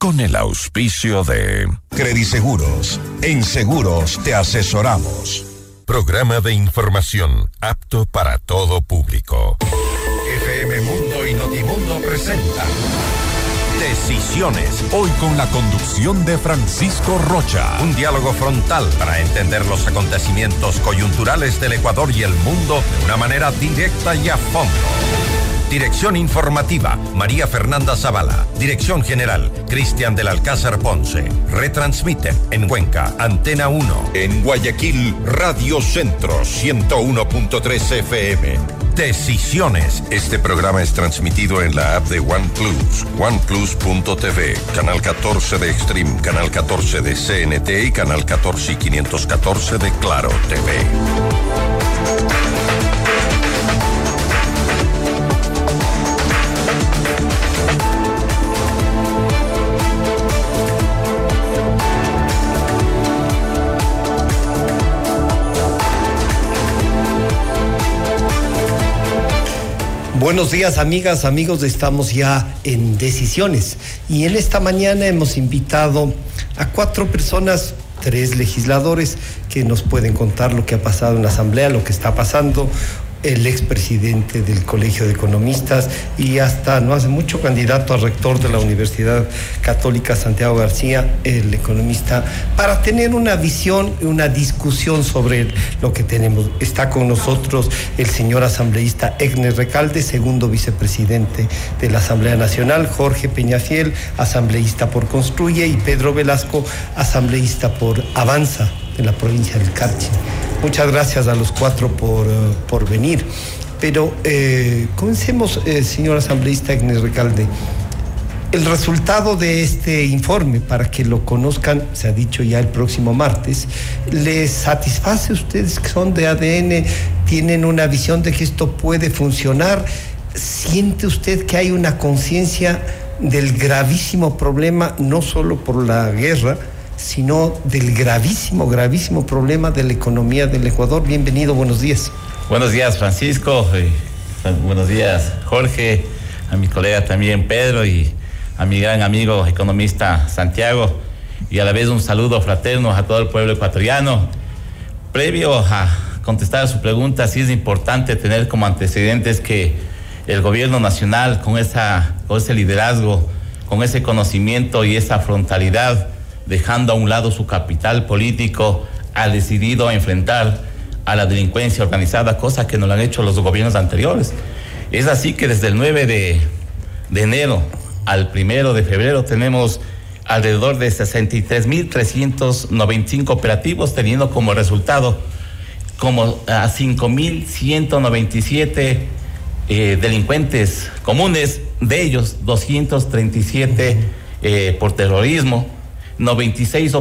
con el auspicio de Crediseguros. En seguros te asesoramos. Programa de información apto para todo público. FM Mundo y Notimundo presenta Decisiones. Hoy con la conducción de Francisco Rocha. un diálogo frontal para entender los acontecimientos coyunturales del Ecuador y el mundo de una manera directa y a fondo. Dirección informativa, María Fernanda Zavala. Dirección general, Cristian del Alcázar Ponce. Retransmiten en Cuenca, Antena 1. En Guayaquil, Radio Centro, 101.3 FM. Decisiones. Este programa es transmitido en la app de OnePlus, oneplus.tv, canal 14 de Extreme, canal 14 de CNT y canal 14 y 514 de Claro TV. Buenos días amigas, amigos, estamos ya en decisiones. Y en esta mañana hemos invitado a cuatro personas, tres legisladores que nos pueden contar lo que ha pasado en la Asamblea, lo que está pasando, el expresidente del Colegio de Economistas y hasta no hace mucho candidato a rector de la Universidad Católica Santiago García, el economista, para tener una visión y una discusión sobre lo que tenemos. Está con nosotros el señor asambleísta Egner Recalde, segundo vicepresidente de la Asamblea Nacional, Jorge Peñafiel, asambleísta por Construye, y Pedro Velasco, asambleísta por Avanza de la provincia del Carchi. Muchas gracias a los cuatro por, eh, por venir. Pero eh, comencemos, eh, señor asambleísta Agnes Recalde. El resultado de este informe, para que lo conozcan, se ha dicho ya el próximo martes, ¿les satisface a ustedes que son de ADN, tienen una visión de que esto puede funcionar? ¿Siente usted que hay una conciencia del gravísimo problema, no solo por la guerra, sino del gravísimo, gravísimo problema de la economía del Ecuador. Bienvenido, buenos días. Buenos días, Francisco. y, buenos días, Jorge. A mi colega también, Pedro, y a mi gran amigo economista Santiago. Y a la vez un saludo fraterno a todo el pueblo ecuatoriano. Previo a contestar a su pregunta, sí es importante tener como antecedentes que el gobierno nacional, con, esa, con ese liderazgo, con ese conocimiento y esa frontalidad, dejando a un lado su capital político, ha decidido enfrentar a la delincuencia organizada, cosa que no lo han hecho los gobiernos anteriores. Es así que desde el 9 de, de enero al 1 de febrero tenemos alrededor de 63.395 operativos, teniendo como resultado como a 5.197 eh, delincuentes comunes, de ellos 237 eh, por terrorismo, 96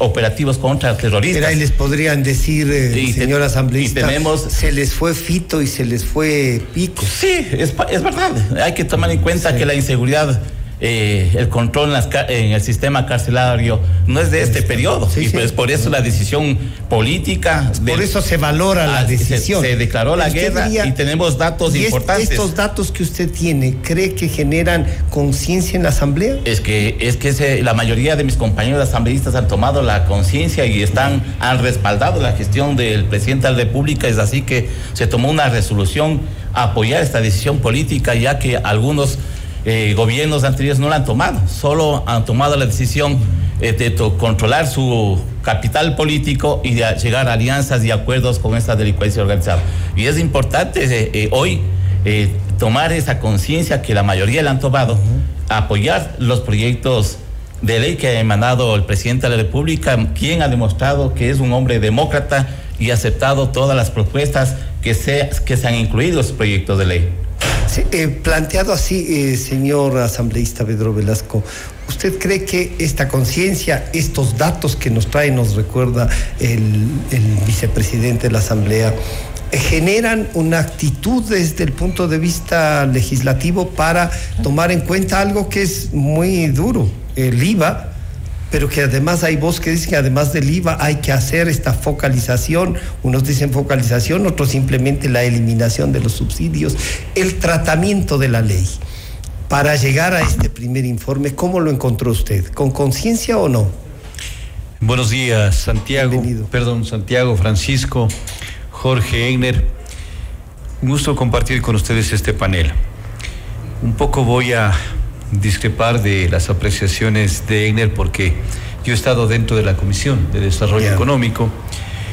operativos contra terroristas. Pero ahí les podrían decir, eh, Sí, señor asambleísta, y tenemos- se les fue Fito y se les fue Pico. Sí, es, es verdad. Hay que tomar en cuenta Sí. que la inseguridad, eh, el control en, las ca- en el sistema carcelario no es de este periodo. Sí, y sí. pues por eso la decisión política. Por del- eso se valora la Ah, decisión. Se, declaró la guerra diría- y tenemos datos y importantes. estos datos que usted tiene, ¿cree que generan conciencia en la Asamblea? Es que, es que la mayoría de mis compañeros asambleístas han tomado la conciencia y están, han respaldado la gestión del presidente de la República. Es así que se tomó una resolución a apoyar esta decisión política, ya que algunos eh, gobiernos anteriores no la han tomado, solo han tomado la decisión eh, de controlar su capital político y de llegar a alianzas y acuerdos con esta delincuencia organizada. Y es importante eh, hoy tomar esa conciencia que la mayoría la han tomado, apoyar los proyectos de ley que ha emanado el presidente de la República, quien ha demostrado que es un hombre demócrata y ha aceptado todas las propuestas que se, que se han incluido en los proyectos de ley. Sí, eh, planteado así, eh, señor asambleísta Pedro Velasco, ¿usted cree que esta conciencia, estos datos que nos trae, nos recuerda el, el vicepresidente de la Asamblea, eh, generan una actitud desde el punto de vista legislativo para tomar en cuenta algo que es muy duro, el IVA? Pero que además hay voz que dicen que además del IVA hay que hacer esta focalización, unos dicen focalización, otros simplemente la eliminación de los subsidios, el tratamiento de la ley. para llegar a este primer informe, ¿cómo lo encontró usted? ¿Con conciencia o no? Buenos días, Santiago. Perdón, Santiago, Francisco, Jorge Egner. Un gusto compartir con ustedes este panel. Un poco voy a discrepar de las apreciaciones de Egner porque yo he estado dentro de la Comisión de Desarrollo Económico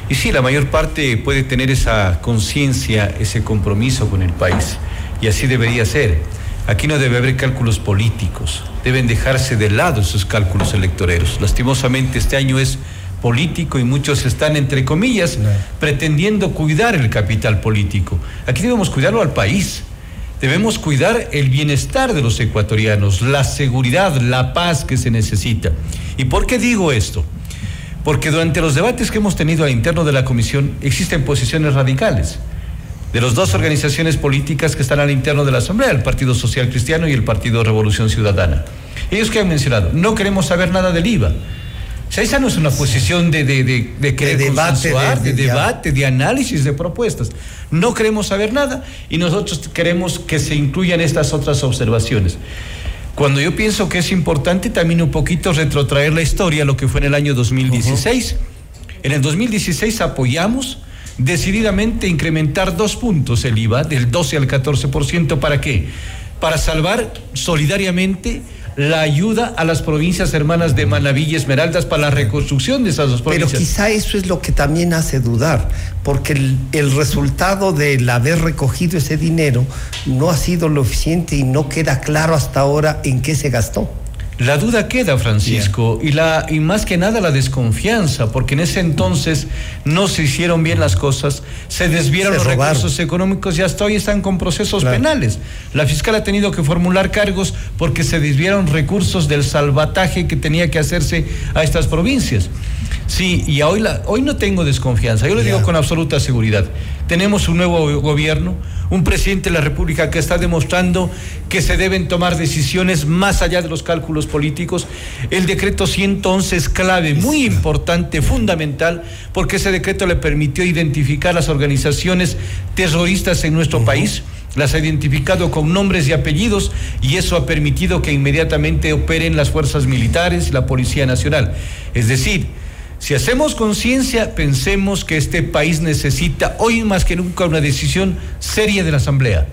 y sí, la mayor parte puede tener esa conciencia, ese compromiso con el país y así debería ser. Aquí no debe haber cálculos políticos, deben dejarse de lado esos cálculos electoreros. Lastimosamente este año es político y muchos están, entre comillas, pretendiendo cuidar el capital político. Aquí debemos cuidarlo al país. Debemos cuidar el bienestar de los ecuatorianos, la seguridad, la paz que se necesita. ¿Y por qué digo esto? Porque durante los debates que hemos tenido al interno de la comisión existen posiciones radicales de las dos organizaciones políticas que están al interno de la Asamblea, el Partido Social Cristiano y el Partido Revolución Ciudadana. Ellos que han mencionado, no queremos saber nada del IVA. O sea, esa no es una posición de, de, de, querer de debate, de, debate, de análisis, de propuestas. No queremos saber nada y nosotros queremos que se incluyan estas otras observaciones. Cuando yo pienso que es importante también un poquito retrotraer la historia, lo que fue en el año 2016. En el 2016 apoyamos decididamente incrementar dos puntos el IVA, del 12 al 14%. ¿Para qué? Para salvar solidariamente la ayuda a las provincias hermanas de Manabí y Esmeraldas para la reconstrucción de esas dos provincias. Pero quizá eso es lo que también hace dudar, porque el, el, resultado del haber recogido ese dinero no ha sido lo eficiente y no queda claro hasta ahora en qué se gastó. La duda queda, Francisco, y, la, y más que nada la desconfianza, porque en ese entonces no se hicieron bien las cosas, se desviaron los recursos económicos y hasta hoy están con procesos penales. La fiscal ha tenido que formular cargos porque se desviaron recursos del salvataje que tenía que hacerse a estas provincias. Sí, y hoy, la, hoy no tengo desconfianza, yo lo digo con absoluta seguridad. Tenemos un nuevo gobierno, un presidente de la República que está demostrando que se deben tomar decisiones más allá de los cálculos políticos. El decreto 111 es clave, muy importante, fundamental, porque ese decreto le permitió identificar las organizaciones terroristas en nuestro país las ha identificado con nombres y apellidos y eso ha permitido que inmediatamente operen las fuerzas militares y la Policía Nacional. Es decir, si hacemos conciencia, pensemos que este país necesita hoy más que nunca una decisión seria de la Asamblea,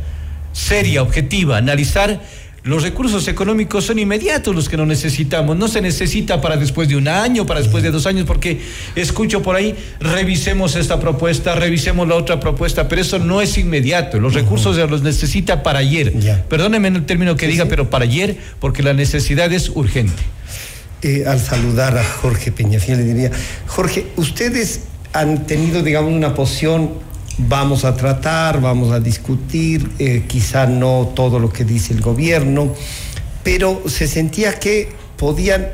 seria, objetiva, analizar los recursos económicos son inmediatos los que no necesitamos. No se necesita para después de un año, para después de dos años, porque escucho por ahí, revisemos esta propuesta, revisemos la otra propuesta, pero eso no es inmediato. Los recursos se los necesita para ayer. Perdóneme el término que diga, pero para ayer, porque la necesidad es urgente. Eh, al saludar a Jorge Peñafiel le diría, Jorge, ustedes han tenido, digamos, una posición, vamos a tratar, vamos a discutir, eh, quizá no todo lo que dice el gobierno, pero se sentía que podían,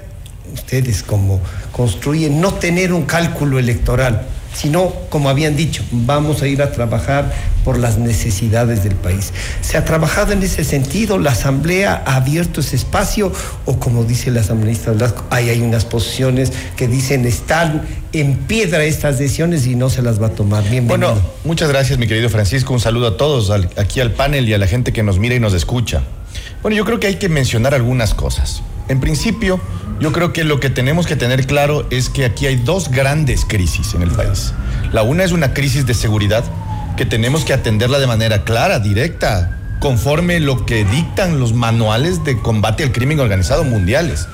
ustedes como construyen, no tener un cálculo electoral sino, como habían dicho, vamos a ir a trabajar por las necesidades del país. ¿Se ha trabajado en ese sentido? ¿La Asamblea ha abierto ese espacio? ¿O como dice la asambleísta Blasco, hay, hay unas posiciones que dicen están en piedra estas decisiones y no se las va a tomar? Bienvenido. Bueno, muchas gracias mi querido Francisco, un saludo a todos, aquí al panel y a la gente que nos mira y nos escucha. Bueno, yo creo que hay que mencionar algunas cosas. En principio, yo creo que lo que tenemos que tener claro es que aquí hay dos grandes crisis en el país. La una es una crisis de seguridad que tenemos que atenderla de manera clara, directa, conforme lo que dictan los manuales de combate al crimen organizado mundiales.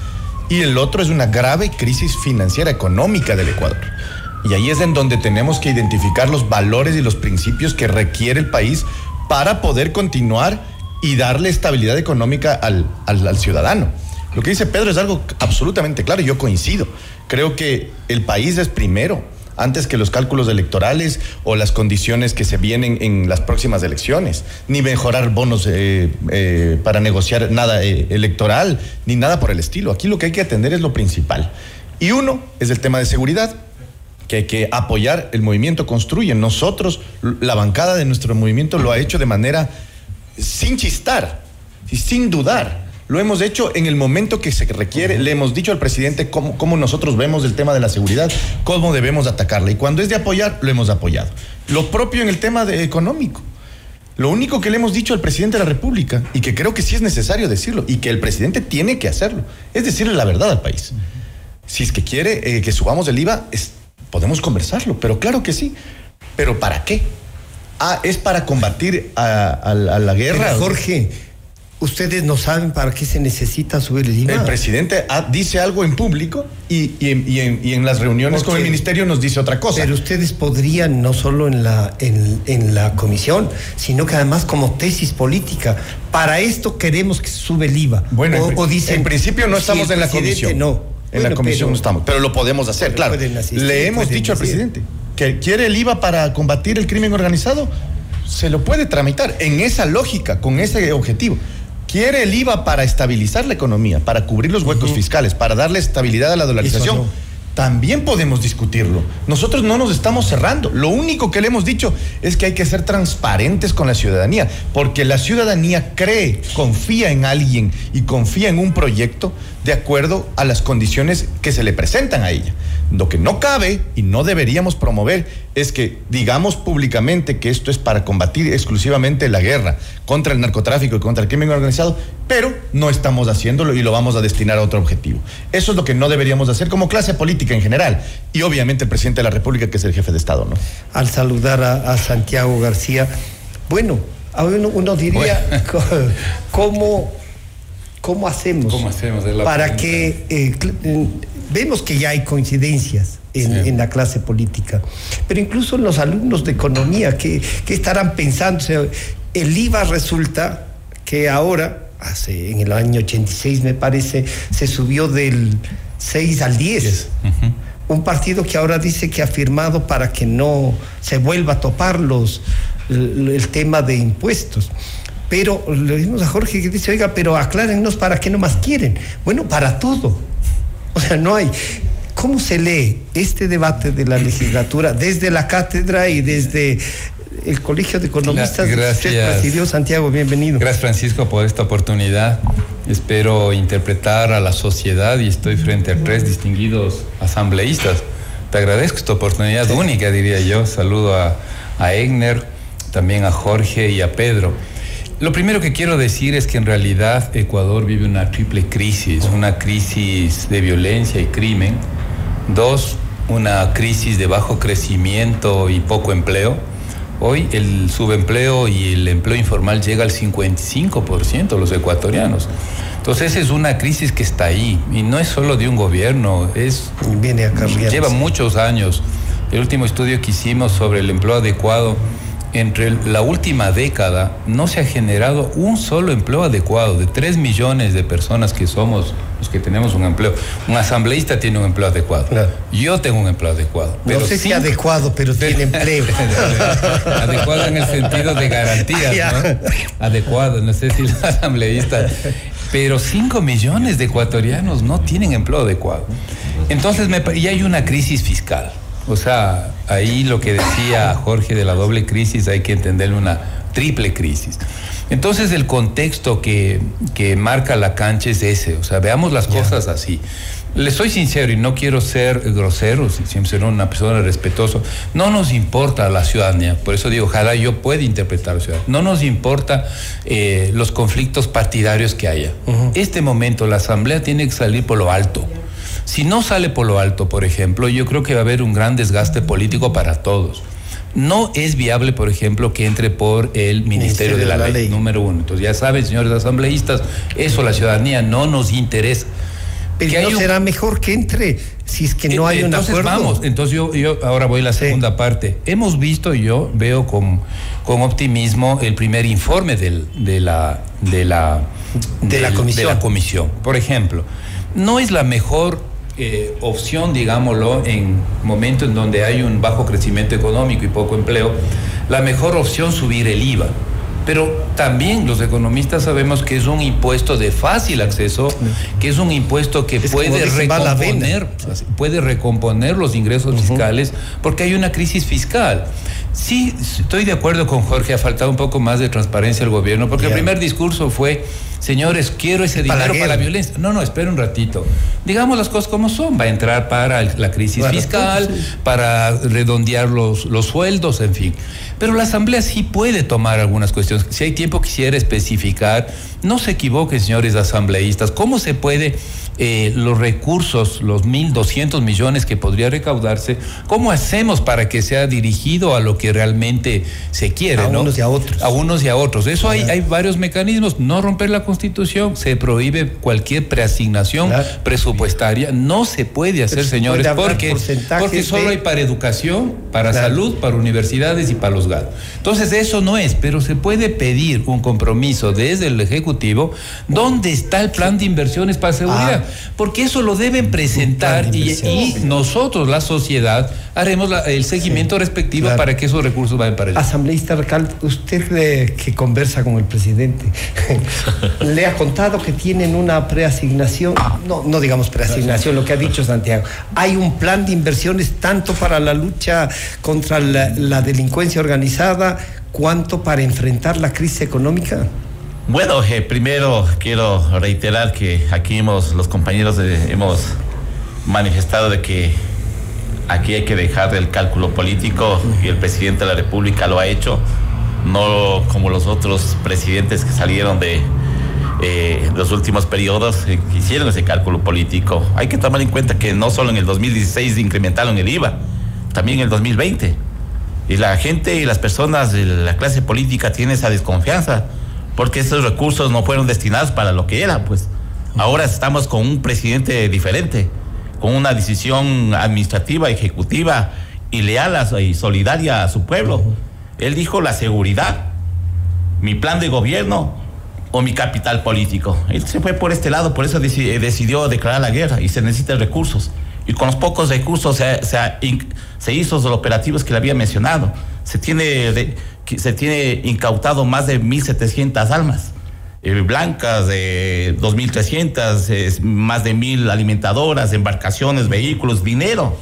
Y el otro es una grave crisis financiera económica del Ecuador. Y ahí es en donde tenemos que identificar los valores y los principios que requiere el país para poder continuar y darle estabilidad económica al, al ciudadano. Lo que dice Pedro es algo absolutamente claro y yo coincido. Creo que el país es primero antes que los cálculos electorales o las condiciones que se vienen en las próximas elecciones, ni mejorar bonos eh, eh, para negociar nada eh, electoral, ni nada por el estilo. Aquí lo que hay que atender es lo principal. Y uno es el tema de seguridad, que hay que apoyar, el movimiento construye. Nosotros, la bancada de nuestro movimiento lo ha hecho de manera sin chistar y sin dudar lo hemos hecho en el momento que se requiere. Le hemos dicho al presidente cómo, nosotros vemos el tema de la seguridad, cómo debemos atacarla. Y cuando es de apoyar, lo hemos apoyado. Lo propio en el tema de económico. Lo único que le hemos dicho al presidente de la República, y que creo que sí es necesario decirlo, y que el presidente tiene que hacerlo, es decirle la verdad al país. Si es que quiere eh, que subamos el IVA, podemos conversarlo, pero claro que sí. ¿Pero para qué? Ah, es para combatir a, la guerra. Jorge, ustedes no saben para qué se necesita subir el IVA. El presidente dice algo en público y, en, las reuniones con el ministerio nos dice otra cosa. Pero ustedes podrían, no solo en la, en, la comisión, sino que además como tesis política, para esto queremos que se sube el IVA. Bueno, o, dicen, en principio no estamos en la comisión. No. En la comisión no estamos, pero lo podemos hacer, claro. Le hemos dicho al presidente que quiere el IVA para combatir el crimen organizado, se lo puede tramitar en esa lógica, con ese objetivo. Quiere el IVA para estabilizar la economía, para cubrir los huecos fiscales, para darle estabilidad a la dolarización. También podemos discutirlo. Nosotros no nos estamos cerrando. Lo único que le hemos dicho es que hay que ser transparentes con la ciudadanía, porque la ciudadanía cree, confía en alguien y confía en un proyecto de acuerdo a las condiciones que se le presentan a ella. Lo que no cabe y no deberíamos promover es que digamos públicamente que esto es para combatir exclusivamente la guerra contra el narcotráfico y contra el crimen organizado, pero no estamos haciéndolo y lo vamos a destinar a otro objetivo. Eso es lo que no deberíamos hacer como clase política en general y obviamente el presidente de la República que es el jefe de Estado, ¿no? Al saludar a, Santiago García, bueno, uno, uno diría cómo ¿Cómo hacemos, para que eh, vemos que ya hay coincidencias en, la clase política, pero incluso los alumnos de economía, ¿qué, estarán pensando? el IVA resulta que ahora, hace, en el año 86 me parece, se subió del 6 al 10. Un partido que ahora dice que ha firmado para que no se vuelva a topar los, el tema de impuestos. Pero le dimos a Jorge que dice, oiga, pero aclárennos para qué no más quieren. Bueno, para todo. O sea, no hay. ¿Cómo se lee este debate de la legislatura desde la cátedra y desde el Colegio de Economistas? Gracias. Santiago, bienvenido. Gracias, Francisco, por esta oportunidad. Espero interpretar a la sociedad y estoy frente a tres distinguidos asambleístas. Te agradezco esta oportunidad única, diría yo. Saludo a, a Egner, también a Jorge y a Pedro. Lo primero que quiero decir es que en realidad Ecuador vive una triple crisis, una crisis de violencia y crimen, dos, una crisis de bajo crecimiento y poco empleo. Hoy el subempleo y el empleo informal llega al 55% de los ecuatorianos. Entonces esa es una crisis que está ahí y no es solo de un gobierno, es viene lleva muchos años. El último estudio que hicimos sobre el empleo adecuado entre la última década no se ha generado un solo empleo adecuado de 3 millones de personas que somos los que tenemos un empleo. Un asambleísta tiene un empleo adecuado. Yo tengo un empleo adecuado. Pero no sé si adecuado, pero tiene empleo. adecuado en el sentido de garantías, ¿no? Adecuado, no sé si el asambleísta. Pero 5 millones de ecuatorianos no tienen empleo adecuado. Entonces, me, y hay una crisis fiscal. O sea, ahí lo que decía Jorge de la doble crisis hay que entenderle una triple crisis. Entonces el contexto que, marca la cancha es ese, o sea, veamos las cosas así. Le soy sincero y no quiero ser grosero, siempre ser una persona respetuosa. No nos importa la ciudadanía, por eso digo, ojalá yo pueda interpretar la ciudadanía. No nos importa eh, los conflictos partidarios que haya. Este momento la Asamblea tiene que salir por lo alto. Si no sale por lo alto, por ejemplo, yo creo que va a haber un gran desgaste político para todos. No es viable, por ejemplo, que entre por el Ministerio, de, la, ley, número uno. Entonces, ya saben, señores asambleístas, eso la ciudadanía no nos interesa. Pero no será mejor que entre si es que no hay un acuerdo. Vamos, entonces yo, yo ahora voy a la segunda parte. Hemos visto, yo veo con, con optimismo el primer informe del, de la de la de, la comisión. de la comisión. Por ejemplo, no es la mejor eh, opción, digámoslo, en momentos en donde hay un bajo crecimiento económico y poco empleo, la mejor opción subir el IVA. Pero también los economistas sabemos que es un impuesto de fácil acceso, que es un impuesto que puede recomponer, puede recomponer los ingresos fiscales porque hay una crisis fiscal. Sí, estoy de acuerdo con Jorge, ha faltado un poco más de transparencia al gobierno, porque el primer discurso fue, señores, quiero ese dinero para la, violencia. No, no, espera un ratito. Digamos las cosas como son, va a entrar para la crisis fiscal, para redondear los, los sueldos, en fin. Pero la Asamblea sí puede tomar algunas cuestiones. Si hay tiempo quisiera especificar, no se equivoquen, señores asambleístas, ¿cómo se puede eh, los recursos, los 1.200 millones que podría recaudarse, ¿cómo hacemos para que sea dirigido a lo que realmente se quiere? A unos y a otros. A unos y a otros. Eso hay, hay varios mecanismos. No romper la constitución, se prohíbe cualquier preasignación presupuestaria. No se puede hacer, señores, porque, porque solo hay para educación, para salud, para universidades y para los GAD. Entonces, eso no es, pero se puede pedir un compromiso desde el Ejecutivo. ¿Dónde está el plan de inversiones para seguridad? Porque eso lo deben presentar y, nosotros, la sociedad, haremos el seguimiento respectivo para que esos recursos vayan para allá. Asambleísta Recal, usted eh, que conversa con el presidente, le ha contado que tienen una preasignación, no, no digamos preasignación, lo que ha dicho Santiago, hay un plan de inversiones tanto para la lucha contra la delincuencia organizada, cuanto para enfrentar la crisis económica. Bueno, eh, primero quiero reiterar que aquí hemos, los compañeros hemos manifestado de que aquí hay que dejar el cálculo político y el presidente de la República lo ha hecho, no como los otros presidentes que salieron de eh, los últimos periodos eh, que hicieron ese cálculo político. Hay que tomar en cuenta que no solo en el 2016 incrementaron el IVA, también en el 2020. Y la gente y las personas de la clase política tienen esa desconfianza porque esos recursos no fueron destinados para lo que era, pues. Ahora estamos con un presidente diferente, con una decisión administrativa, ejecutiva y leal y solidaria a su pueblo. Él dijo la seguridad, mi plan de gobierno o mi capital político. Él se fue por este lado, por eso decidió declarar la guerra y se necesitan recursos. Y con los pocos recursos se, se hizo los operativos que le había mencionado. Se tiene se tiene incautado más de 1.700 almas. Eh, blancas, de 2.300, más de 1.000 alimentadoras, embarcaciones, vehículos, dinero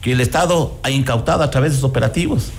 que el Estado ha incautado a través de sus operativos.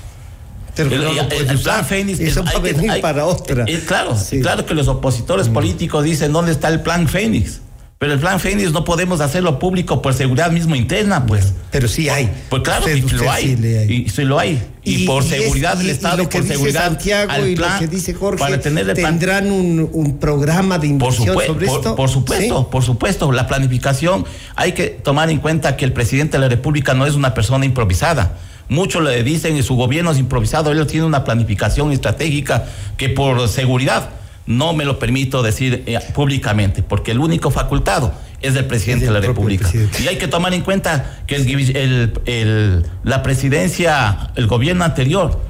el, plan Fénix. Eso va a venir para otra. Eh, claro, claro que los opositores mm. políticos dicen: ¿dónde está el plan Fénix? Pero el plan Fénix no podemos hacerlo público por seguridad mismo interna, pues. Pero sí hay. Pues claro, que lo hay. Y sí lo hay. Y, por seguridad del Estado, y por seguridad Santiago y lo que dice Jorge, para tener tendrán un, un, programa de inversión por sobre esto. Por, supuesto, por supuesto, la planificación hay que tomar en cuenta que el presidente de la República no es una persona improvisada. Muchos le dicen que su gobierno es improvisado, él tiene una planificación estratégica que por seguridad no me lo permito decir eh, públicamente, porque el único facultado es el presidente de la República. Y hay que tomar en cuenta que el, la presidencia, el gobierno anterior,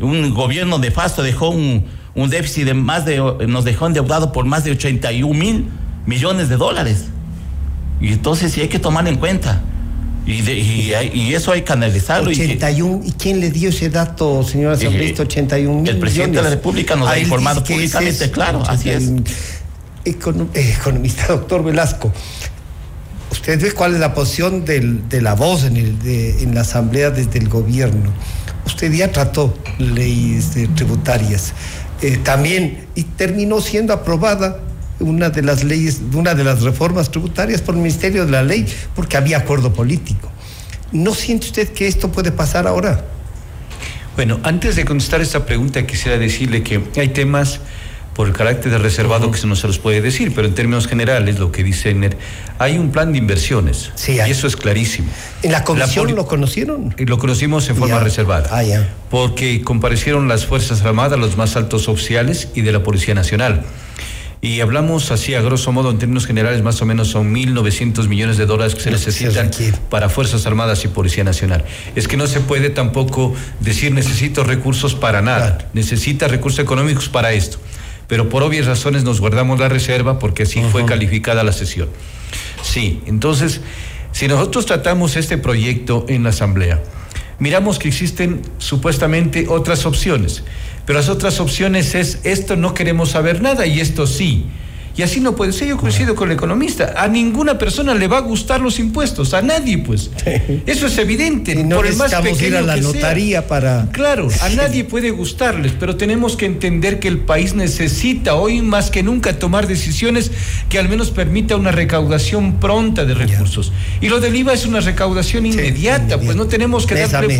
un gobierno de fasto dejó un, un, déficit de más de, nos dejó endeudado por más de 81 mil millones de dólares. Y entonces sí hay que tomar en cuenta. Y, y, eso hay que analizarlo. 81, ¿y, quién le dio ese dato, señora asambleísta? 81 mil El presidente de la República nos ha informado públicamente, claro, así es. economista doctor Velasco, ¿usted ve cuál es la posición de la voz en, el, en la Asamblea desde el gobierno? Usted ya trató leyes tributarias. Eh, también, y terminó siendo aprobada una de las leyes, una de las reformas tributarias por el Ministerio de la Ley, porque había acuerdo político. ¿No siente usted que esto puede pasar ahora? Bueno, antes de contestar esta pregunta, quisiera decirle que hay temas por el carácter de reservado que no se los puede decir, pero en términos generales, lo que dice Ener, hay un plan de inversiones. Sí, Y eso es clarísimo. ¿En la comisión lo conocieron? Lo conocimos en forma reservada. Ah, ya. Porque comparecieron las Fuerzas Armadas, los más altos oficiales y de la Policía Nacional. Y hablamos así a grosso modo, en términos generales, más o menos son 1.900 millones de dólares que se necesitan para Fuerzas Armadas y Policía Nacional. Es que no se puede tampoco decir necesito recursos para nada, necesita recursos económicos para esto. Pero por obvias razones nos guardamos la reserva porque así fue calificada la sesión. Sí, entonces, si nosotros tratamos este proyecto en la Asamblea, miramos que existen supuestamente otras opciones. Pero las otras opciones es, esto no queremos saber nada y esto sí. Y así no puede ser. Yo coincido con el economista. A ninguna persona le va a gustar los impuestos, a nadie, pues. Eso es evidente. Y no por el más pequeño ir a la notaría para. Claro, a nadie puede gustarles, pero tenemos que entender que el país necesita hoy más que nunca tomar decisiones que al menos permita una recaudación pronta de recursos. Y lo del IVA es una recaudación inmediata, pues no tenemos que darle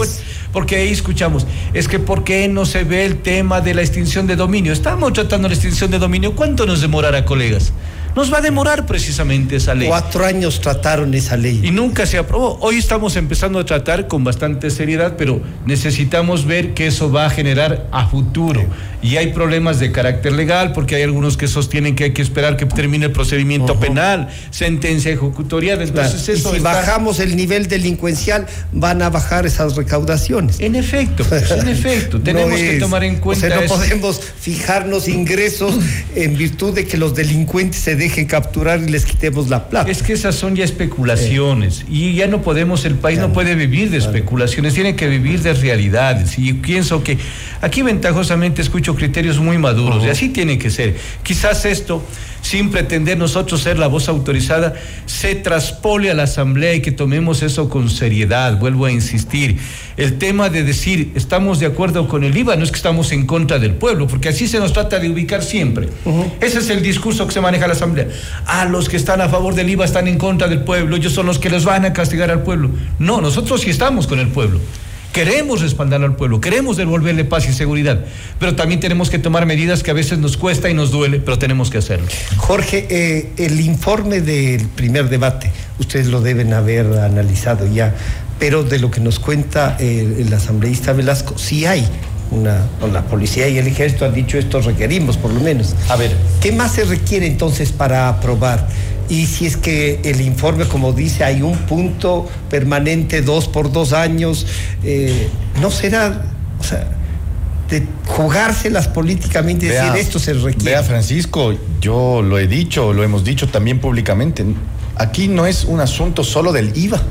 porque ahí escuchamos, es que ¿por qué no se ve el tema de la extinción de dominio? Estamos tratando la extinción de dominio. ¿Cuánto nos demorará, colegas? Nos va a demorar precisamente esa ley. Cuatro años trataron esa ley. Y nunca se aprobó. Hoy estamos empezando a tratar con bastante seriedad, pero necesitamos ver que eso va a generar a futuro. Y hay problemas de carácter legal, porque hay algunos que sostienen que hay que esperar que termine el procedimiento penal, sentencia ejecutorial. Entonces eso y si bajamos el nivel delincuencial, van a bajar esas recaudaciones. En efecto, pues, en efecto. Tenemos que tomar en cuenta. O sea, no podemos fijarnos ingresos en virtud de que los delincuentes se dejen capturar y les quitemos la plata. Es que esas son ya especulaciones y ya no podemos, el país no puede vivir de especulaciones, tiene que vivir de realidades. Y pienso que aquí ventajosamente escucho criterios muy maduros y así tiene que ser. Quizás esto sin pretender nosotros ser la voz autorizada, se traspole a la Asamblea y que tomemos eso con seriedad. Vuelvo a insistir. El tema de decir estamos de acuerdo con el IVA no es que estamos en contra del pueblo, porque así se nos trata de ubicar siempre. Ese es el discurso que se maneja la Asamblea. Ah, los que están a favor del IVA están en contra del pueblo, ellos son los que les van a castigar al pueblo. No, nosotros sí estamos con el pueblo. Queremos respaldar al pueblo, queremos devolverle paz y seguridad, pero también tenemos que tomar medidas que a veces nos cuesta y nos duele, pero tenemos que hacerlo. Jorge, eh, el informe del primer debate, ustedes lo deben haber analizado ya, pero de lo que nos cuenta el, asambleísta Velasco, sí hay una, la policía y el ejército han dicho esto requerimos por lo menos. A ver, ¿qué más se requiere entonces para aprobar? Y si es que el informe, como dice, hay un punto permanente, dos por dos años, eh, no será, o sea, de jugárselas políticamente y decir esto se requiere. Vea, Francisco, yo lo he dicho, lo hemos dicho también públicamente, aquí no es un asunto solo del IVA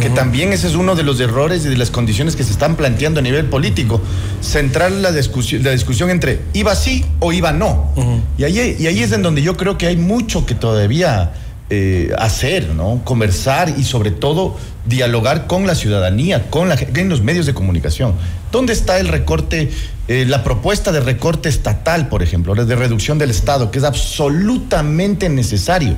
que también ese es uno de los errores y de las condiciones que se están planteando a nivel político. Centrar la discusión, la discusión entre IVA sí o IVA no. y, ahí, y ahí es en donde yo creo que hay mucho que todavía eh, hacer, ¿no? Conversar y sobre todo dialogar con la ciudadanía, con la en los medios de comunicación. ¿Dónde está el recorte, eh, la propuesta de recorte estatal, por ejemplo, de reducción del Estado, que es absolutamente necesario?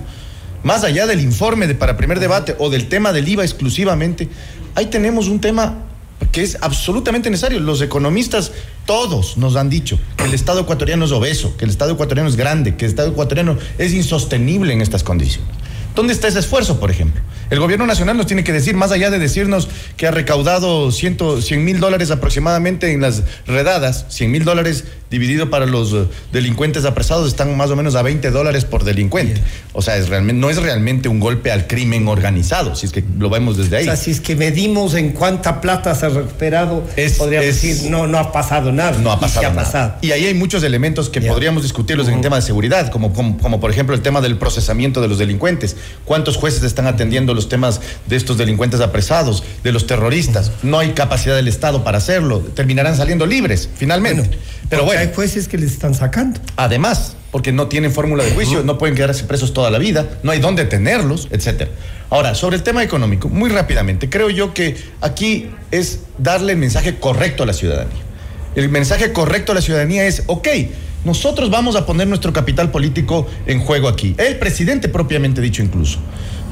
Más allá del informe de, para primer debate o del tema del IVA exclusivamente, ahí tenemos un tema que es absolutamente necesario. Los economistas, todos nos han dicho que el Estado ecuatoriano es obeso, que el Estado ecuatoriano es grande, que el Estado ecuatoriano es insostenible en estas condiciones. ¿Dónde está ese esfuerzo, por ejemplo? El gobierno nacional nos tiene que decir, más allá de decirnos que ha recaudado 100 mil dólares aproximadamente en las redadas, 100 mil dólares dividido para los eh, delincuentes apresados están más o menos a 20 dólares por delincuente. O sea, es realmente, no es realmente un golpe al crimen organizado, si es que lo vemos desde ahí. O sea, si es que medimos en cuánta plata se ha recuperado, podríamos decir, no, no ha pasado nada. No ha pasado nada. Pasado. Y ahí hay muchos elementos que podríamos discutirlos en el tema de seguridad, como, como, como por ejemplo el tema del procesamiento de los delincuentes. ¿Cuántos jueces están atendiendo los temas de estos delincuentes apresados, de los terroristas. No hay capacidad del Estado para hacerlo. Terminarán saliendo libres, finalmente. Pero bueno. Hay jueces que les están sacando. Además, porque no tienen fórmula de juicio, no pueden quedarse presos toda la vida, no hay dónde tenerlos, etcétera. Ahora, sobre el tema económico, muy rápidamente, creo yo que aquí es darle el mensaje correcto a la ciudadanía. El mensaje correcto a la ciudadanía es, ok, nosotros vamos a poner nuestro capital político en juego aquí. El presidente propiamente dicho incluso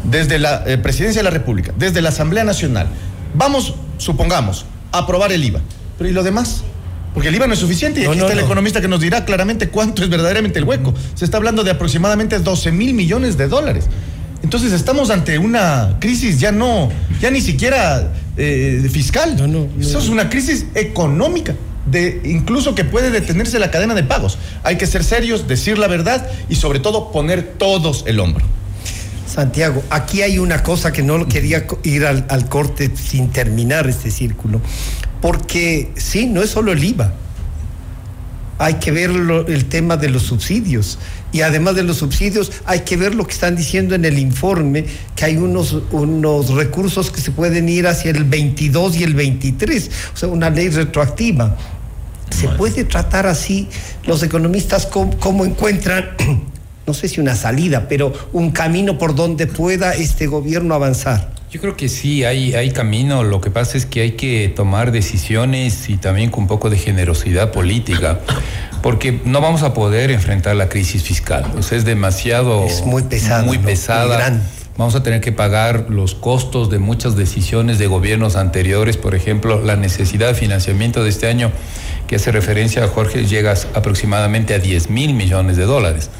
desde la eh, Presidencia de la República, desde la Asamblea Nacional, vamos, supongamos, a aprobar el IVA. Pero ¿y lo demás? Porque el IVA no es suficiente y aquí está el economista que nos dirá claramente cuánto es verdaderamente el hueco. Se está hablando de aproximadamente 12 mil millones de dólares. Entonces estamos ante una crisis ya no, ya ni siquiera eh, fiscal. No, no, Eso es una crisis económica. De, incluso que puede detenerse la cadena de pagos. Hay que ser serios, decir la verdad y sobre todo poner todos el hombro. Santiago, aquí hay una cosa que no quería ir al, corte sin terminar este círculo, porque sí, no es solo el IVA, hay que ver el tema de los subsidios. Y además de los subsidios, hay que ver lo que están diciendo en el informe, que hay unos, unos recursos que se pueden ir hacia el 22 y el 23, o sea, una ley retroactiva. ¿Se puede tratar así? Los economistas, cómo encuentran no sé si una salida, pero un camino por donde pueda este gobierno avanzar. Yo creo que sí, hay, hay camino. Lo que pasa es que hay que tomar decisiones y también con un poco de generosidad política, porque no vamos a poder enfrentar la crisis fiscal. Es demasiado. Es muy pesada. Muy pesada. Vamos a tener que pagar los costos de muchas decisiones de gobiernos anteriores. Por ejemplo, la necesidad de financiamiento de este año, que hace referencia a Jorge, llega aproximadamente a 10 mil millones de dólares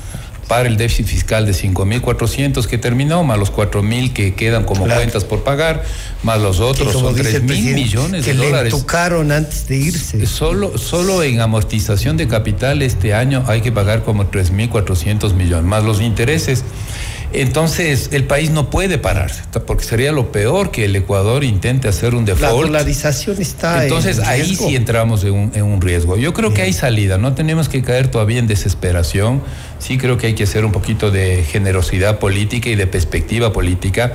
para el déficit fiscal de 5.400 que terminó, más los 4.000 que quedan como cuentas por pagar, más los otros, son 3.000 millones de dólares. Que tocaron antes de irse. Solo, solo en amortización de capital este año hay que pagar como 3.400 millones, más los intereses. Entonces, el país no puede pararse, porque sería lo peor que el Ecuador intente hacer un default. La polarización está. Entonces, ahí sí entramos en un, riesgo. Yo creo que hay salida, no tenemos que caer todavía en desesperación. Sí, creo que hay que hacer un poquito de generosidad política y de perspectiva política.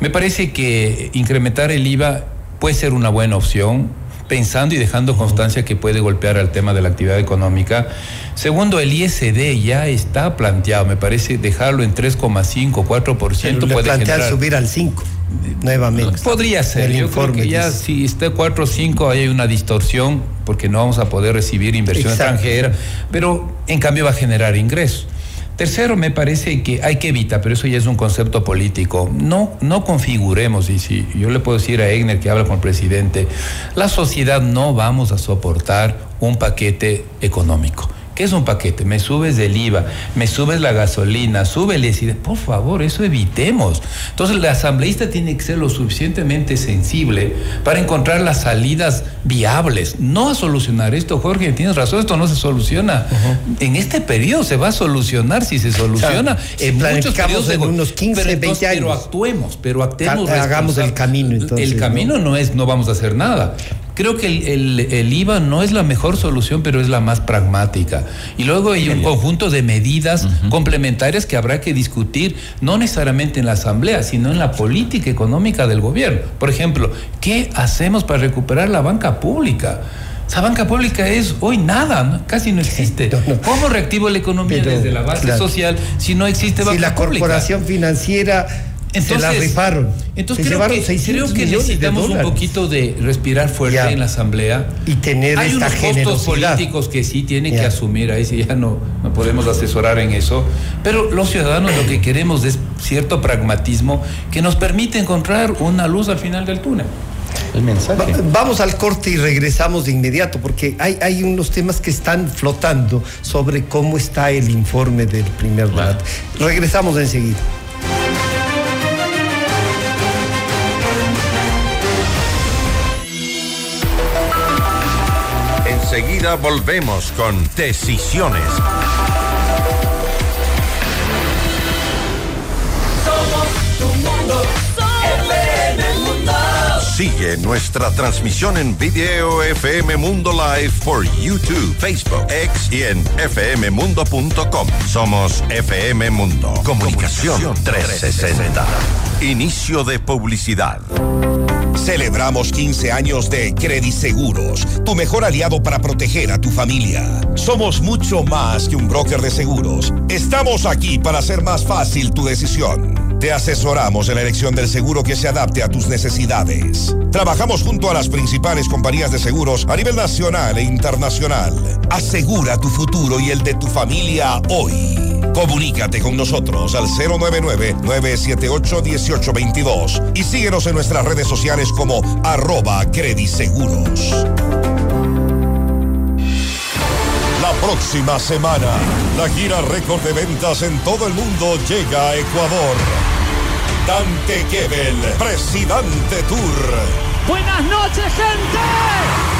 Me parece que incrementar el IVA puede ser una buena opción pensando y dejando constancia que puede golpear al tema de la actividad económica. Segundo, el ISD ya está planteado, me parece dejarlo en 3,5, 4%. puede plantear subir al 5 nuevamente. Podría ser, yo creo que ya si está 4 o 5 hay una distorsión porque no vamos a poder recibir inversión extranjera, pero en cambio va a generar ingresos. Tercero, me parece que hay que evitar, pero eso ya es un concepto político, no, no configuremos, y si yo le puedo decir a Egner que habla con el presidente, la sociedad no vamos a soportar un paquete económico es un paquete? Me subes del IVA, me subes la gasolina, súbele. Y por favor, eso evitemos. Entonces, el asambleísta tiene que ser lo suficientemente sensible para encontrar las salidas viables, no a solucionar esto. Jorge, tienes razón, esto no se soluciona. En este periodo se va a solucionar si se soluciona. en muchos periodos en unos 15, pero 20 años. Pero actuemos, pero actuemos. Hagamos el camino. el camino ¿no? es no vamos a hacer nada. Creo que el, IVA no es la mejor solución, pero es la más pragmática. Y luego hay un conjunto de medidas complementarias que habrá que discutir, no necesariamente en la Asamblea, sino en la política económica del gobierno. Por ejemplo, ¿qué hacemos para recuperar la banca pública? Esa banca pública es hoy nada, casi no existe. ¿Cómo reactivo la economía desde la base social si no existe banca pública? Si la corporación financiera entonces, se la rifaron. Entonces creo, que, creo que necesitamos un poquito de respirar fuerte en la asamblea. Y tener Hay esta unos costos políticos que sí tienen que asumir, ahí sí ya no, no podemos asesorar en eso. Pero los ciudadanos lo que queremos es cierto pragmatismo que nos permite encontrar una luz al final del túnel. El mensaje. vamos al corte y regresamos de inmediato, porque hay, hay unos temas que están flotando sobre cómo está el informe del primer debate. Regresamos enseguida. Enseguida volvemos con Decisiones. Sigue nuestra transmisión en video FM Mundo Live por YouTube, Facebook, X y en fmmundo.com. Somos FM Mundo. Comunicación 360. Inicio de publicidad. Celebramos 15 años de Credit Seguros, tu mejor aliado para proteger a tu familia. Somos mucho más que un broker de seguros. Estamos aquí para hacer más fácil tu decisión. Te asesoramos en la elección del seguro que se adapte a tus necesidades. Trabajamos junto a las principales compañías de seguros a nivel nacional e internacional. Asegura tu futuro y el de tu familia hoy. Comunícate con nosotros al 099-978-1822 y síguenos en nuestras redes sociales como arroba crediseguros. La próxima semana, la gira récord de ventas en todo el mundo llega a Ecuador. Dante Gebel, Presidente Tour. Buenas noches, gente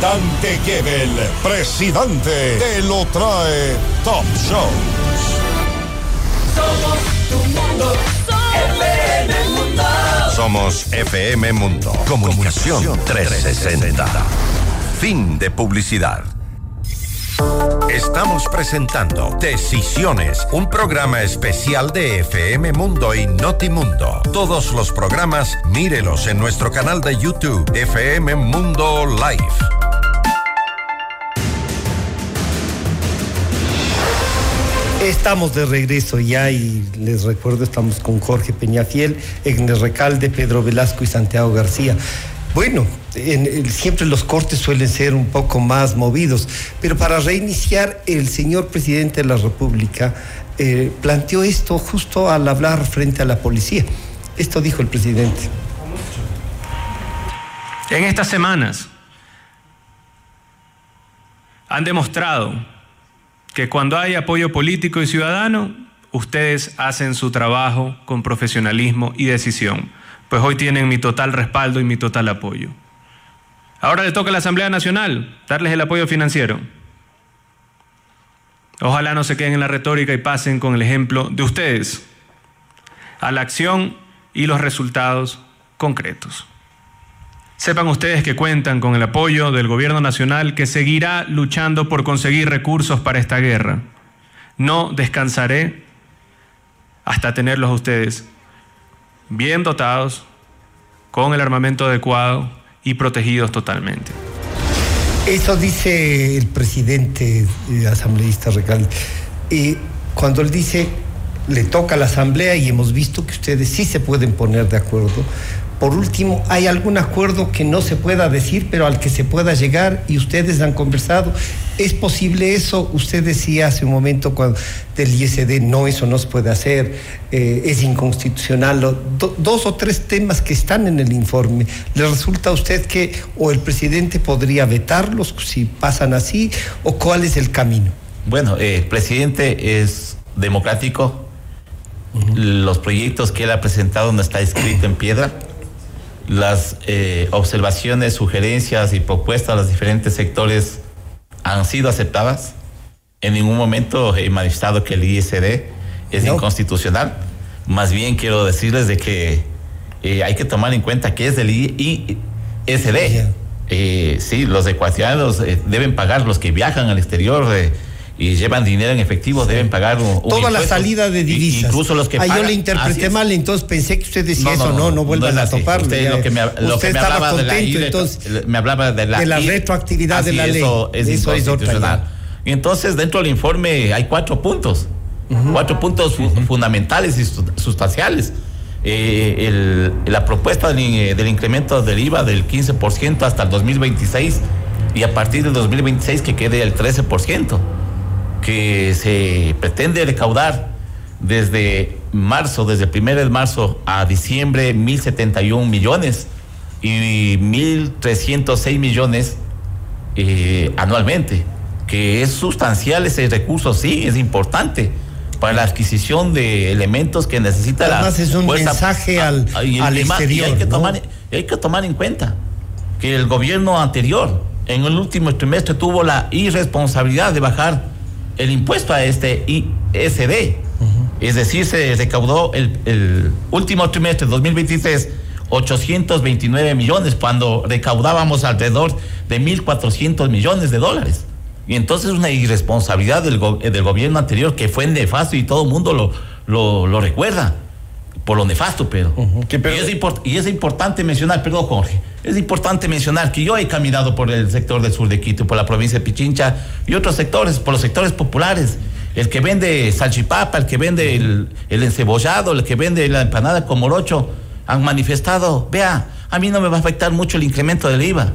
Dante Gebel, presidente, te lo trae Top Shows. Somos tu mundo. FM Mundo. Somos FM Mundo. Comunicación 360. Fin de publicidad. Estamos presentando Decisiones, un programa especial de FM Mundo y Notimundo. Todos los programas, mírelos en nuestro canal de YouTube, FM Mundo Live. Estamos de regreso ya y les recuerdo, estamos con Jorge Peñafiel, Egner Recalde, Pedro Velasco y Santiago García. Bueno, siempre los cortes suelen ser un poco más movidos, pero para reiniciar, el señor presidente de la República eh, planteó esto justo al hablar frente a la policía. Esto dijo el presidente. En estas semanas han demostrado que cuando hay apoyo político y ciudadano, ustedes hacen su trabajo con profesionalismo y decisión, pues hoy tienen mi total respaldo y mi total apoyo. Ahora le toca a la Asamblea Nacional darles el apoyo financiero. Ojalá no se queden en la retórica y pasen con el ejemplo de ustedes a la acción y los resultados concretos. Sepan ustedes que cuentan con el apoyo del Gobierno Nacional que seguirá luchando por conseguir recursos para esta guerra. No descansaré hasta tenerlos a ustedes bien dotados, con el armamento adecuado y protegidos totalmente. Eso dice el presidente eh, asambleísta Recalde. Y cuando él dice, le toca a la asamblea y hemos visto que ustedes sí se pueden poner de acuerdo, por último, ¿hay algún acuerdo que no se pueda decir, pero al que se pueda llegar y ustedes han conversado? ¿Es posible eso? Usted decía hace un momento cuando del ISD, no, eso no se puede hacer, eh, es inconstitucional. dos o tres temas que están en el informe. ¿Le resulta a usted que o el presidente podría vetarlos si pasan así o cuál es el camino? Bueno, eh, el presidente es democrático. Los proyectos que él ha presentado no está escrito en piedra las eh, observaciones, sugerencias y propuestas de los diferentes sectores han sido aceptadas. En ningún momento he manifestado que el ISD es inconstitucional. Más bien quiero decirles de que eh, hay que tomar en cuenta que es del ISD. Eh, sí, los ecuatorianos deben pagar los que viajan al exterior y llevan dinero en efectivo deben pagar un, toda la salida de divisas. Incluso los que ah, yo le interpreté mal, entonces pensé que usted decía eso, no, no, vuelvan a topar. Usted, lo que me, lo que me hablaba de la, entonces, me hablaba de la, de la retroactividad de la ley. Eso es inconstitucional. y entonces dentro del informe hay cuatro puntos, cuatro puntos fundamentales y sustanciales. Eh, el, la propuesta del, del incremento del IVA del 15% hasta el 2026 y a partir del 2026 que quede el 13% que se pretende recaudar desde marzo, desde el primero de marzo a diciembre, 1.071 millones y 1.306 millones eh, anualmente, que es sustancial ese recurso, sí, es importante para la adquisición de elementos que necesita Además es un mensaje al, al exterior. hay, que tomar, hay que tomar en cuenta que el gobierno anterior en el último trimestre tuvo la irresponsabilidad de bajar el impuesto a este ISD. Es decir, se recaudó el, último trimestre 2023 829 millones cuando recaudábamos alrededor de 1.400 millones de dólares. Y entonces una irresponsabilidad del, del gobierno anterior que fue nefasto y todo el mundo lo, lo, recuerda por lo nefasto, pero. y, es importante mencionar, perdón, Jorge, es importante mencionar que yo he caminado por el sector del sur de Quito, por la provincia de Pichincha y otros sectores, por los sectores populares. El que vende salchipapa, el que vende el, encebollado, el que vende la empanada con morocho, han manifestado, vea, a mí no me va a afectar mucho el incremento del IVA.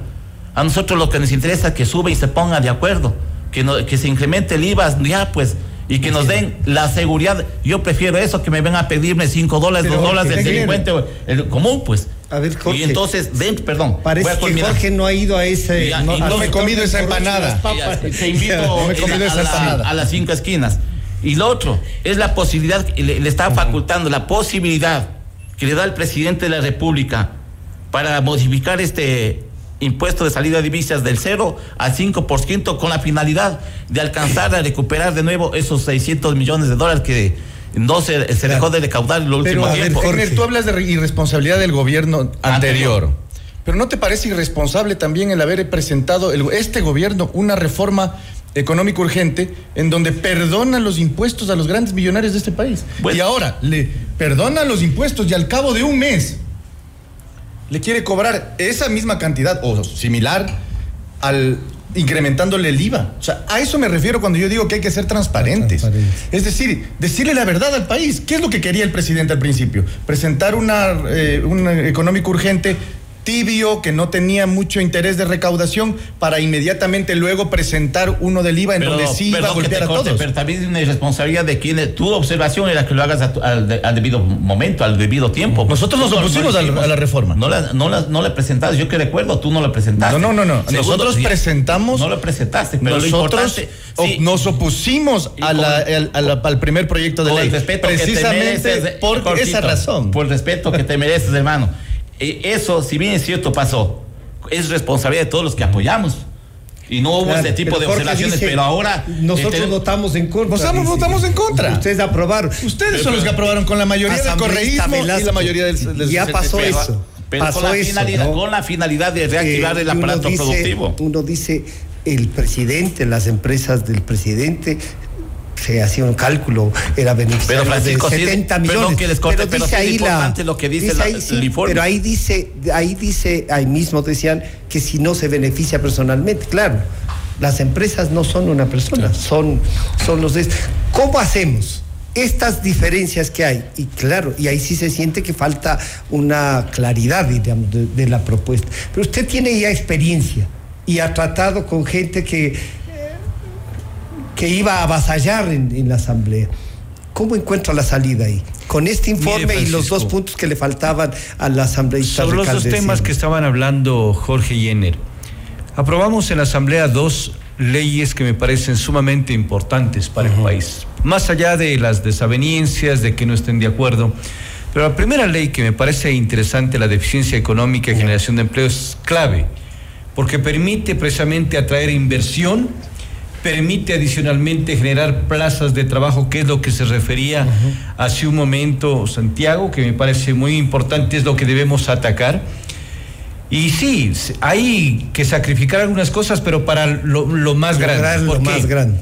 A nosotros lo que nos interesa es que sube y se ponga de acuerdo, que, no, que se incremente el IVA, ya pues y que nos den la seguridad. Yo prefiero eso que me vengan a pedirme 5 dólares, 2 dólares del delincuente el común, pues. A ver, Jorge. Y entonces, dentro, perdón. Parece que Jorge no ha ido a ese. no, no me he comido esa empanada. Te invito a, las cinco esquinas. Y lo otro es la posibilidad, le, le está facultando la posibilidad que le da el presidente de la República para modificar este impuesto de salida de divisas del 0 al 5% con la finalidad de alcanzar a recuperar de nuevo esos 600 millones de dólares que no se, se dejó de recaudar en los últimos tiempos. tú hablas de irresponsabilidad del gobierno anterior. Pero ¿no te parece irresponsable también el haber presentado este gobierno una reforma económica urgente en donde perdona los impuestos a los grandes millonarios de este país? Y ahora le perdona los impuestos y al cabo de un mes le quiere cobrar esa misma cantidad o similar al incrementándole el IVA. O sea, a eso me refiero cuando yo digo que hay que ser transparentes. Es decir, decirle la verdad al país. ¿Qué es lo que quería el presidente al principio? Presentar una, eh, un económico urgente tibio, que no tenía mucho interés de recaudación, para inmediatamente luego presentar uno del IVA en donde sí iba a golpear a todos. Pero también es una responsabilidad de quien tu observación era que lo hagas al, debido momento, al debido tiempo. Nosotros nos opusimos a, la reforma. No la, no la, no la presentaste, yo que recuerdo, tú no la presentaste. No, no, no, no. nosotros presentamos. No la presentaste, pero nosotros nos opusimos al primer proyecto de ley. precisamente por esa razón. Por el respeto que te mereces, hermano. Eh, eso, si bien es cierto, pasó. Es responsabilidad de todos los que apoyamos. Y no hubo ese tipo de observaciones, pero ahora. Nosotros este, votamos en contra. votamos en contra. Ustedes aprobaron. Ustedes son los que aprobaron con la mayoría del correísmo y la mayoría del. ya pasó eso. Pero pasó con, la finalidad, con la finalidad de reactivar el aparato productivo. Uno dice, el presidente, las empresas del presidente se hacía un cálculo, era beneficiario de 70 millones. Que les corte, pero, dice ahí la, lo que dice, la, el informe. Pero ahí dice, ahí dice, ahí mismo decían que si no se beneficia personalmente, claro. Las empresas no son una persona, son, son los de... ¿Cómo hacemos? Estas diferencias que hay, y claro, y ahí sí se siente que falta una claridad, digamos, de la propuesta. Pero usted tiene ya experiencia y ha tratado con gente que que iba a avasallar en, la Asamblea. ¿Cómo encuentra la salida ahí? Con este informe y los dos puntos que le faltaban a la Asamblea. Sobre los dos temas que estaban hablando Jorge Jenner. Aprobamos en la Asamblea dos leyes que me parecen sumamente importantes para el país. Más allá de las desavenencias, de que no estén de acuerdo. Pero la primera ley que me parece interesante, la deficiencia económica y generación de empleo, es clave, porque permite precisamente atraer inversión permite adicionalmente generar plazas de trabajo, que es lo que se refería hace un momento Santiago, que me parece muy importante, es lo que debemos atacar. Y sí, hay que sacrificar algunas cosas, pero para lo, más grande. Lo más grande.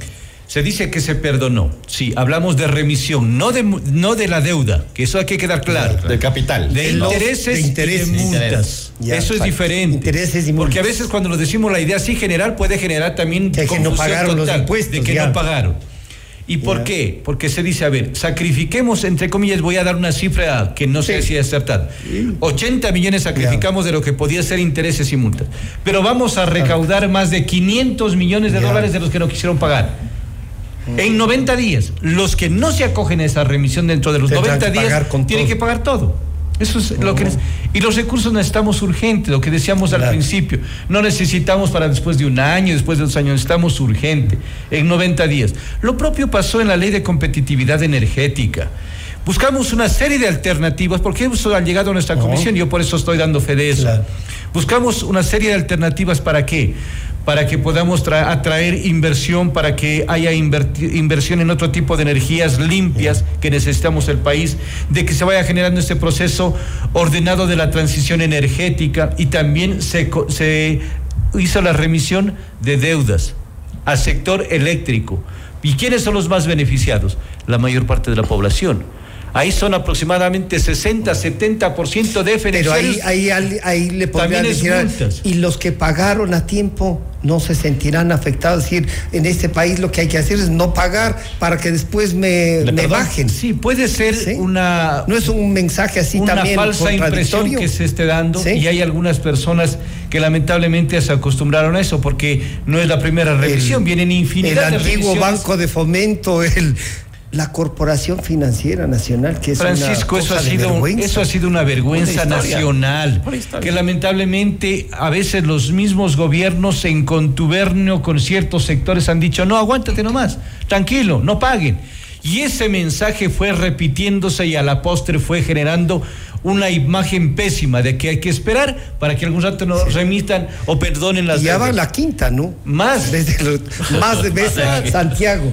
Se dice que se perdonó. Sí, hablamos de remisión, no de, no de la deuda, que eso hay que quedar claro. Del capital. De, intereses, y de multas. eso es diferente. Intereses y multas. Porque a veces cuando lo decimos la idea así general puede generar también que, que no pagaron los impuestos. De que no pagaron. ¿Y por qué? Porque se dice, a ver, sacrifiquemos, entre comillas, voy a dar una cifra que no sé si es acertada. 80 millones sacrificamos de lo que podía ser intereses y multas. Pero vamos a recaudar más de 500 millones de dólares de los que no quisieron pagar. En 90 días, los que no se acogen a esa remisión dentro de los 90 días tienen que pagar todo. Eso es lo que y los recursos necesitamos urgente, lo que decíamos al principio. No necesitamos para después de un año, después de dos años, necesitamos urgente, en 90 días. Lo propio pasó en la ley de competitividad energética. Buscamos una serie de alternativas, porque eso ha llegado a nuestra comisión, y yo por eso estoy dando fe de eso. Buscamos una serie de alternativas para qué? Para que podamos atraer inversión, para que haya inversión en otro tipo de energías limpias que necesitamos el país, de que se vaya generando este proceso ordenado de la transición energética y también se, se hizo la remisión de deudas al sector eléctrico. ¿Y quiénes son los más beneficiados? La mayor parte de la población Ahí son aproximadamente 60, 70% de. Pero ahí, ahí, ahí, le podrían decir, y los que pagaron a tiempo no se sentirán afectados. Es decir, en este país lo que hay que hacer es no pagar para que después me, me bajen. Sí, puede ser una. No es un mensaje así una también. Una falsa impresión que se esté dando. Y hay algunas personas que lamentablemente se acostumbraron a eso porque no es la primera revisión, vienen infinidad de El antiguo Banco de Fomento, el la Corporación Financiera Nacional, que es Francisco, eso ha sido eso ha sido una vergüenza nacional, que lamentablemente a veces los mismos gobiernos en contubernio con ciertos sectores han dicho, "No, aguántate nomás, tranquilo, no paguen." Y ese mensaje fue repitiéndose y a la postre fue generando una imagen pésima de que hay que esperar para que algún rato nos remitan o perdonen las Ya va la quinta, ¿no? Más. Desde más de veces Santiago.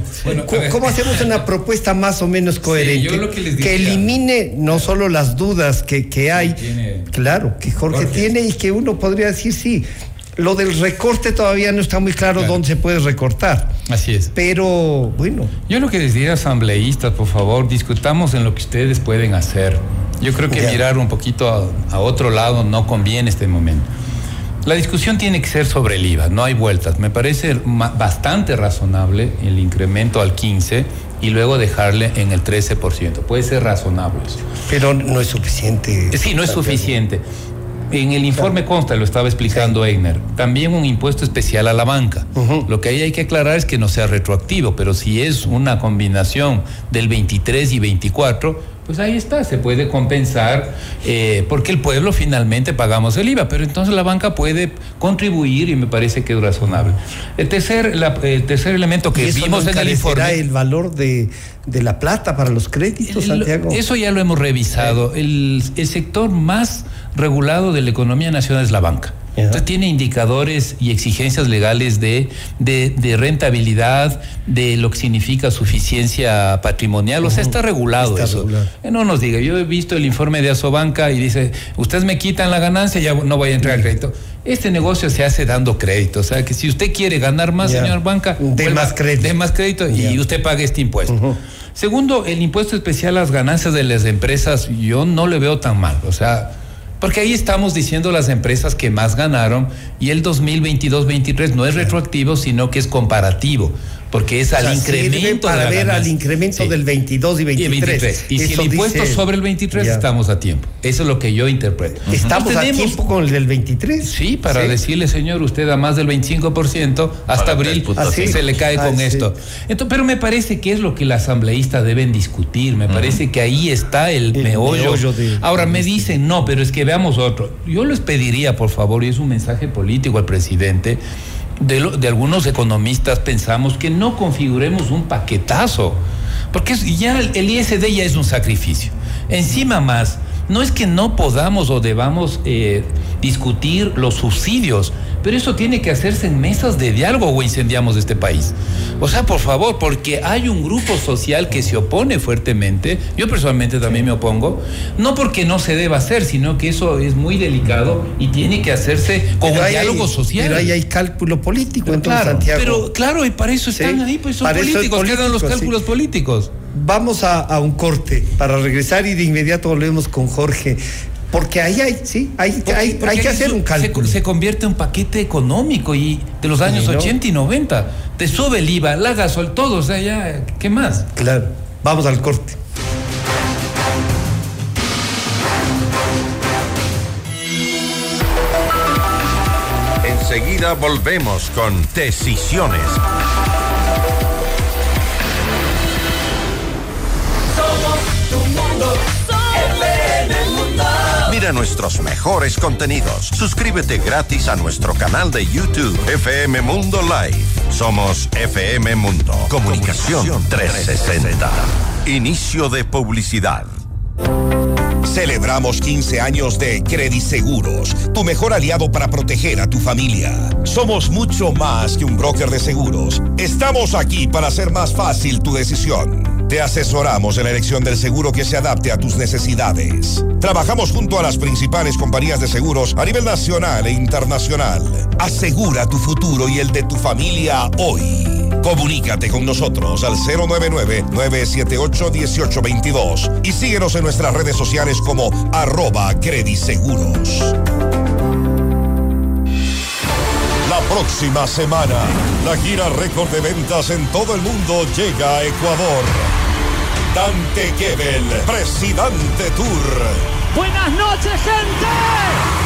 ¿Cómo, hacemos una propuesta más o menos coherente? que, elimine no solo las dudas que, que hay, claro, que Jorge, tiene y que uno podría decir sí. Lo del recorte todavía no está muy claro dónde se puede recortar. Así es. Pero bueno. Yo lo que les diría asambleístas, por favor, discutamos en lo que ustedes pueden hacer. Yo creo que mirar un poquito a, otro lado no conviene en este momento. La discusión tiene que ser sobre el IVA, no hay vueltas. Me parece bastante razonable el incremento al 15 y luego dejarle en el 13%. Puede ser razonable. Pero no es suficiente. Sí, no es suficiente. En el informe consta, lo estaba explicando Eigner, también un impuesto especial a la banca. Lo que ahí hay que aclarar es que no sea retroactivo, pero si es una combinación del 23 y 24, pues ahí está, se puede compensar, eh, porque el pueblo finalmente pagamos el IVA, pero entonces la banca puede contribuir y me parece que es razonable. El tercer, el tercer elemento que vimos en el informe. el valor de, la plata para los créditos, Santiago? Eso ya lo hemos revisado. El, el sector más regulado de la economía nacional es la banca. Entonces tiene indicadores y exigencias legales de, de, rentabilidad, de lo que significa suficiencia patrimonial. O sea, está regulado eso. Eh, no nos diga, yo he visto el informe de Asobanca y dice, ustedes me quitan la ganancia, ya no voy a entrar al crédito. Este negocio se hace dando crédito. O sea, que si usted quiere ganar más, señor banca, de más crédito. De más crédito y usted pague este impuesto. Segundo, el impuesto especial a las ganancias de las empresas, yo no le veo tan mal. O sea, porque ahí estamos diciendo las empresas que más ganaron y el 2022-23 no es retroactivo, sino que es comparativo porque es al incremento para ver al incremento del 22 y 23. Y, si el impuesto sobre el 23 estamos a tiempo. Eso es lo que yo interpreto. ¿Estamos a tiempo con el del 23? Sí, para decirle, señor, usted a más del 25%, hasta abril se le cae con esto. Entonces, pero me parece que es lo que la asambleísta deben discutir, me parece que ahí está el, meollo. Ahora me dicen, no, pero es que veamos otro. Yo les pediría, por favor, y es un mensaje político al presidente, de, algunos economistas pensamos que no configuremos un paquetazo, porque ya el, el ISD ya es un sacrificio. Encima más, no es que no podamos o debamos eh, discutir los subsidios, pero eso tiene que hacerse en mesas de diálogo o incendiamos este país. O sea, por favor, porque hay un grupo social que se opone fuertemente, yo personalmente también me opongo, no porque no se deba hacer, sino que eso es muy delicado y tiene que hacerse con un diálogo social. Pero ahí hay cálculo político, entonces, claro, Santiago. Pero claro, y para eso están ahí, pues son políticos, quedan los cálculos políticos. Vamos a, un corte para regresar y de inmediato volvemos con Jorge. Porque ahí hay, sí, hay, hay, hay que hacer un cálculo. Se, convierte en un paquete económico y de los años 80 y 90. Te sube el IVA, la gasol, todo, o sea, ya, ¿qué más? Claro, vamos al corte. Enseguida volvemos con Decisiones Nuestros mejores contenidos. Suscríbete gratis a nuestro canal de YouTube FM Mundo Live. Somos FM Mundo. Comunicación 360. Inicio de publicidad. Celebramos 15 años de Credit Seguros, tu mejor aliado para proteger a tu familia. Somos mucho más que un broker de seguros. Estamos aquí para hacer más fácil tu decisión. Te asesoramos en la elección del seguro que se adapte a tus necesidades. Trabajamos junto a las principales compañías de seguros a nivel nacional e internacional. Asegura tu futuro y el de tu familia hoy. Comunícate con nosotros al 099-978-1822 y síguenos en nuestras redes sociales como arroba crediseguros. Próxima semana, la gira récord de ventas en todo el mundo llega a Ecuador. Dante Gebel, Presidente Tour. Buenas noches, gente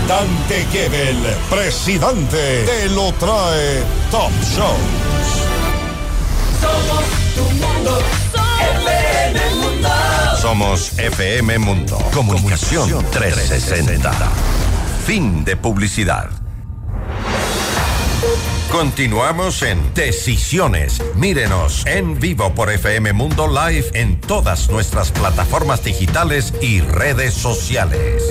Dante Gebel, presidente, te lo trae Top Shows. Somos tu mundo, FM Mundo. Somos FM Mundo. Comunicación 360. Fin de publicidad. Continuamos en Decisiones. Mírenos en vivo por FM Mundo Live en todas nuestras plataformas digitales y redes sociales.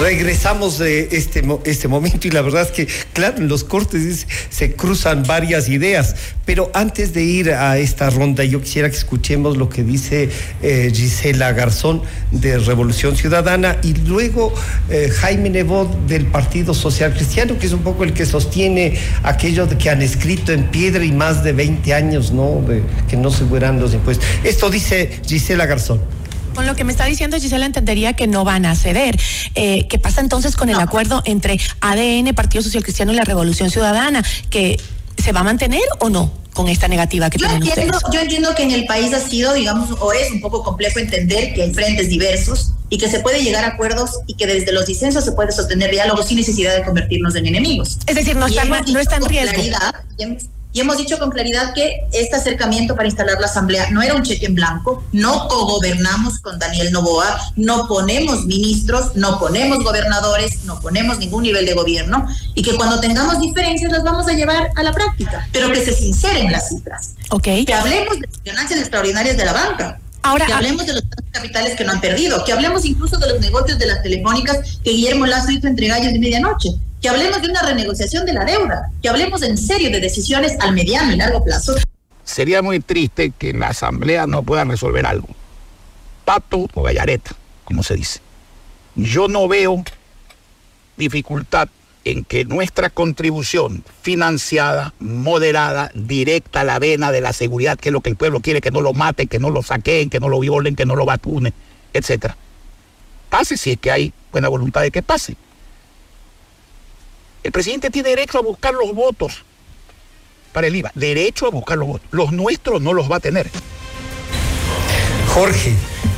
Regresamos de este, este momento y la verdad es que, claro, en los cortes se cruzan varias ideas, pero antes de ir a esta ronda, yo quisiera que escuchemos lo que dice eh, Gisela Garzón de Revolución Ciudadana y luego eh, Jaime Nebot del Partido Social Cristiano, que es un poco el que sostiene aquello de que han escrito en piedra y más de 20 años, ¿no? Que no se fueran los impuestos. Esto dice Gisela Garzón. Con lo que me está diciendo Gisela entendería que no van a ceder. Eh, ¿Qué pasa entonces con el acuerdo entre ADN, Partido Social Cristiano y la Revolución Ciudadana? ¿Que se va a mantener o no? con esta negativa que yo tienen entiendo, ustedes. Yo entiendo que en el país ha sido, digamos, o es un poco complejo entender que hay frentes diversos y que se puede llegar a acuerdos y que desde los disensos se puede sostener diálogos sin necesidad de convertirnos en enemigos. Es decir, no Y está, no está en riesgo. claridad, y hemos- dicho con claridad que este acercamiento para instalar la asamblea no era un cheque en blanco, no cogobernamos con Daniel Novoa, no ponemos ministros, no ponemos gobernadores, no ponemos ningún nivel de gobierno y que cuando tengamos diferencias las vamos a llevar a la práctica, pero que se sinceren las cifras. Ok. Que hablemos de ganancias extraordinarias de la banca. Ahora, que hablemos de los capitales que no han perdido, que hablemos incluso de los negocios de las telefónicas que Guillermo Lazo hizo entre gallos de medianoche, que hablemos de una renegociación de la deuda, que hablemos en serio de decisiones al mediano y largo plazo. Sería muy triste que en la asamblea no puedan resolver algo. Pato o gallareta, como se dice. Yo no veo dificultad en que nuestra contribución financiada, moderada, directa a la vena de la seguridad, que es lo que el pueblo quiere, que no lo maten, que no lo saquen, que no lo violen, que no lo vacunen, etcétera. Pase si es que hay buena voluntad de que pase. El presidente tiene derecho a buscar los votos para el IVA, derecho a buscar los votos. Los nuestros no los va a tener. Jorge,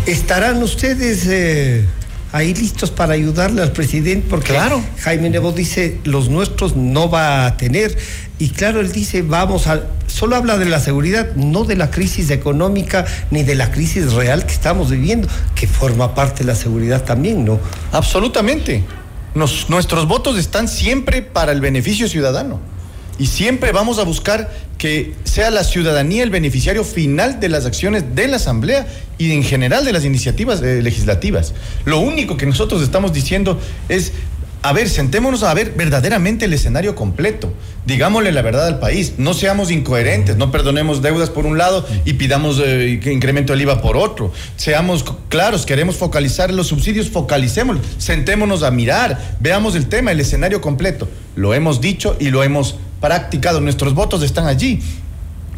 ¿estarán ustedes eh, ahí listos para ayudarle al presidente? Porque Claro. Jaime Nebo dice, los nuestros no va a tener. Y claro, él dice, vamos a... Solo habla de la seguridad, no de la crisis económica ni de la crisis real que estamos viviendo, que forma parte de la seguridad también, ¿no? Absolutamente. Nuestros votos están siempre para el beneficio ciudadano. Y siempre vamos a buscar que sea la ciudadanía el beneficiario final de las acciones de la Asamblea y en general de las iniciativas eh, legislativas. Lo único que nosotros estamos diciendo es, a ver, sentémonos a ver verdaderamente el escenario completo. Digámosle la verdad al país. No seamos incoherentes, no perdonemos deudas por un lado y pidamos eh, incremento el IVA por otro. Seamos claros, queremos focalizar los subsidios, focalicémoslos. Sentémonos a mirar, veamos el tema, el escenario completo. Lo hemos dicho y lo hemos practicado. Nuestros votos están allí.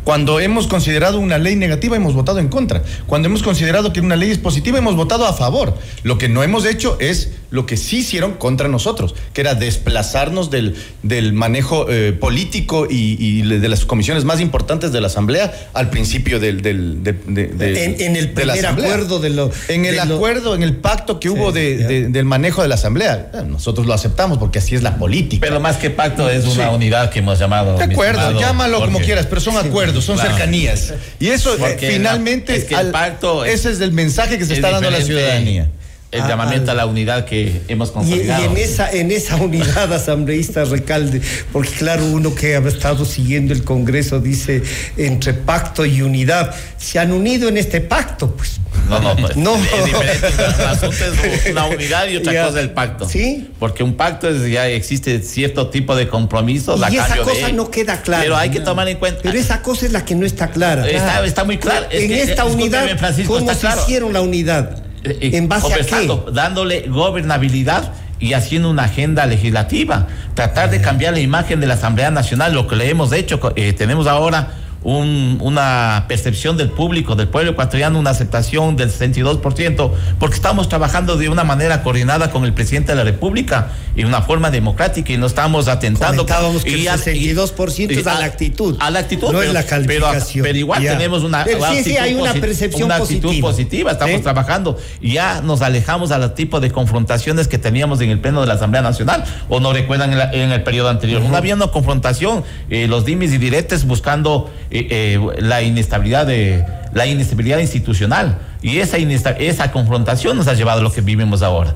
Cuando hemos considerado una ley negativa, hemos votado en contra. Cuando hemos considerado que una ley es positiva, hemos votado a favor. Lo que no hemos hecho es lo que sí hicieron contra nosotros, que era desplazarnos del, del manejo eh, político y, y de las comisiones más importantes de la Asamblea al principio del, del- de, de- de- En- en el de la primer acuerdo de lo- En el lo- acuerdo, en el pacto que Sí, hubo de- ya. de- del manejo de la Asamblea. Nosotros lo aceptamos porque así es la política. Pero más que pacto es una Sí. unidad que hemos llamado. De acuerdo, estimado llámalo como quieras, pero son acuerdos, son claro. cercanías. Y eso, eh, Porque finalmente, la- es que el al- pacto es- ese es el mensaje que se es está dando a la ciudadanía. El llamamiento a, la unidad que hemos consolidado. Y, en esa en esa unidad asambleísta Recalde, porque claro, uno que ha estado siguiendo el Congreso dice entre pacto y unidad, se han unido en este pacto, pues. No, no, pues, no. Es diferente. El asunto es una unidad y otra cosa el pacto. Sí. Porque un pacto es, ya existe cierto tipo de compromisos. Y esa cosa no queda clara. Pero hay que tomar en cuenta. Pero esa cosa es la que no está clara. Está, está muy clara. En esta unidad, ¿cómo se hicieron la unidad? ¿En base a qué? Dándole gobernabilidad y haciendo una agenda legislativa, tratar de cambiar la imagen de la Asamblea Nacional, lo que le hemos hecho, eh, tenemos ahora un, una percepción del público, del pueblo ecuatoriano, una aceptación del 62%, porque estamos trabajando de una manera coordinada con el presidente de la República y una forma democrática y no estamos atentando. Comentábamos que y, el 62% y, es a la actitud. A la actitud, no pero, es la calificación. Pero, igual tenemos una, pero sí, sí, hay una percepción una actitud positiva. positiva, estamos ¿Eh? trabajando. Ya nos alejamos al tipo de confrontaciones que teníamos en el pleno de la Asamblea Nacional, o no recuerdan en, la, en el periodo anterior. Uh -huh. No había una confrontación, eh, los dimes y diretes buscando eh, la inestabilidad de la inestabilidad institucional y esa esa confrontación nos ha llevado a lo que vivimos ahora.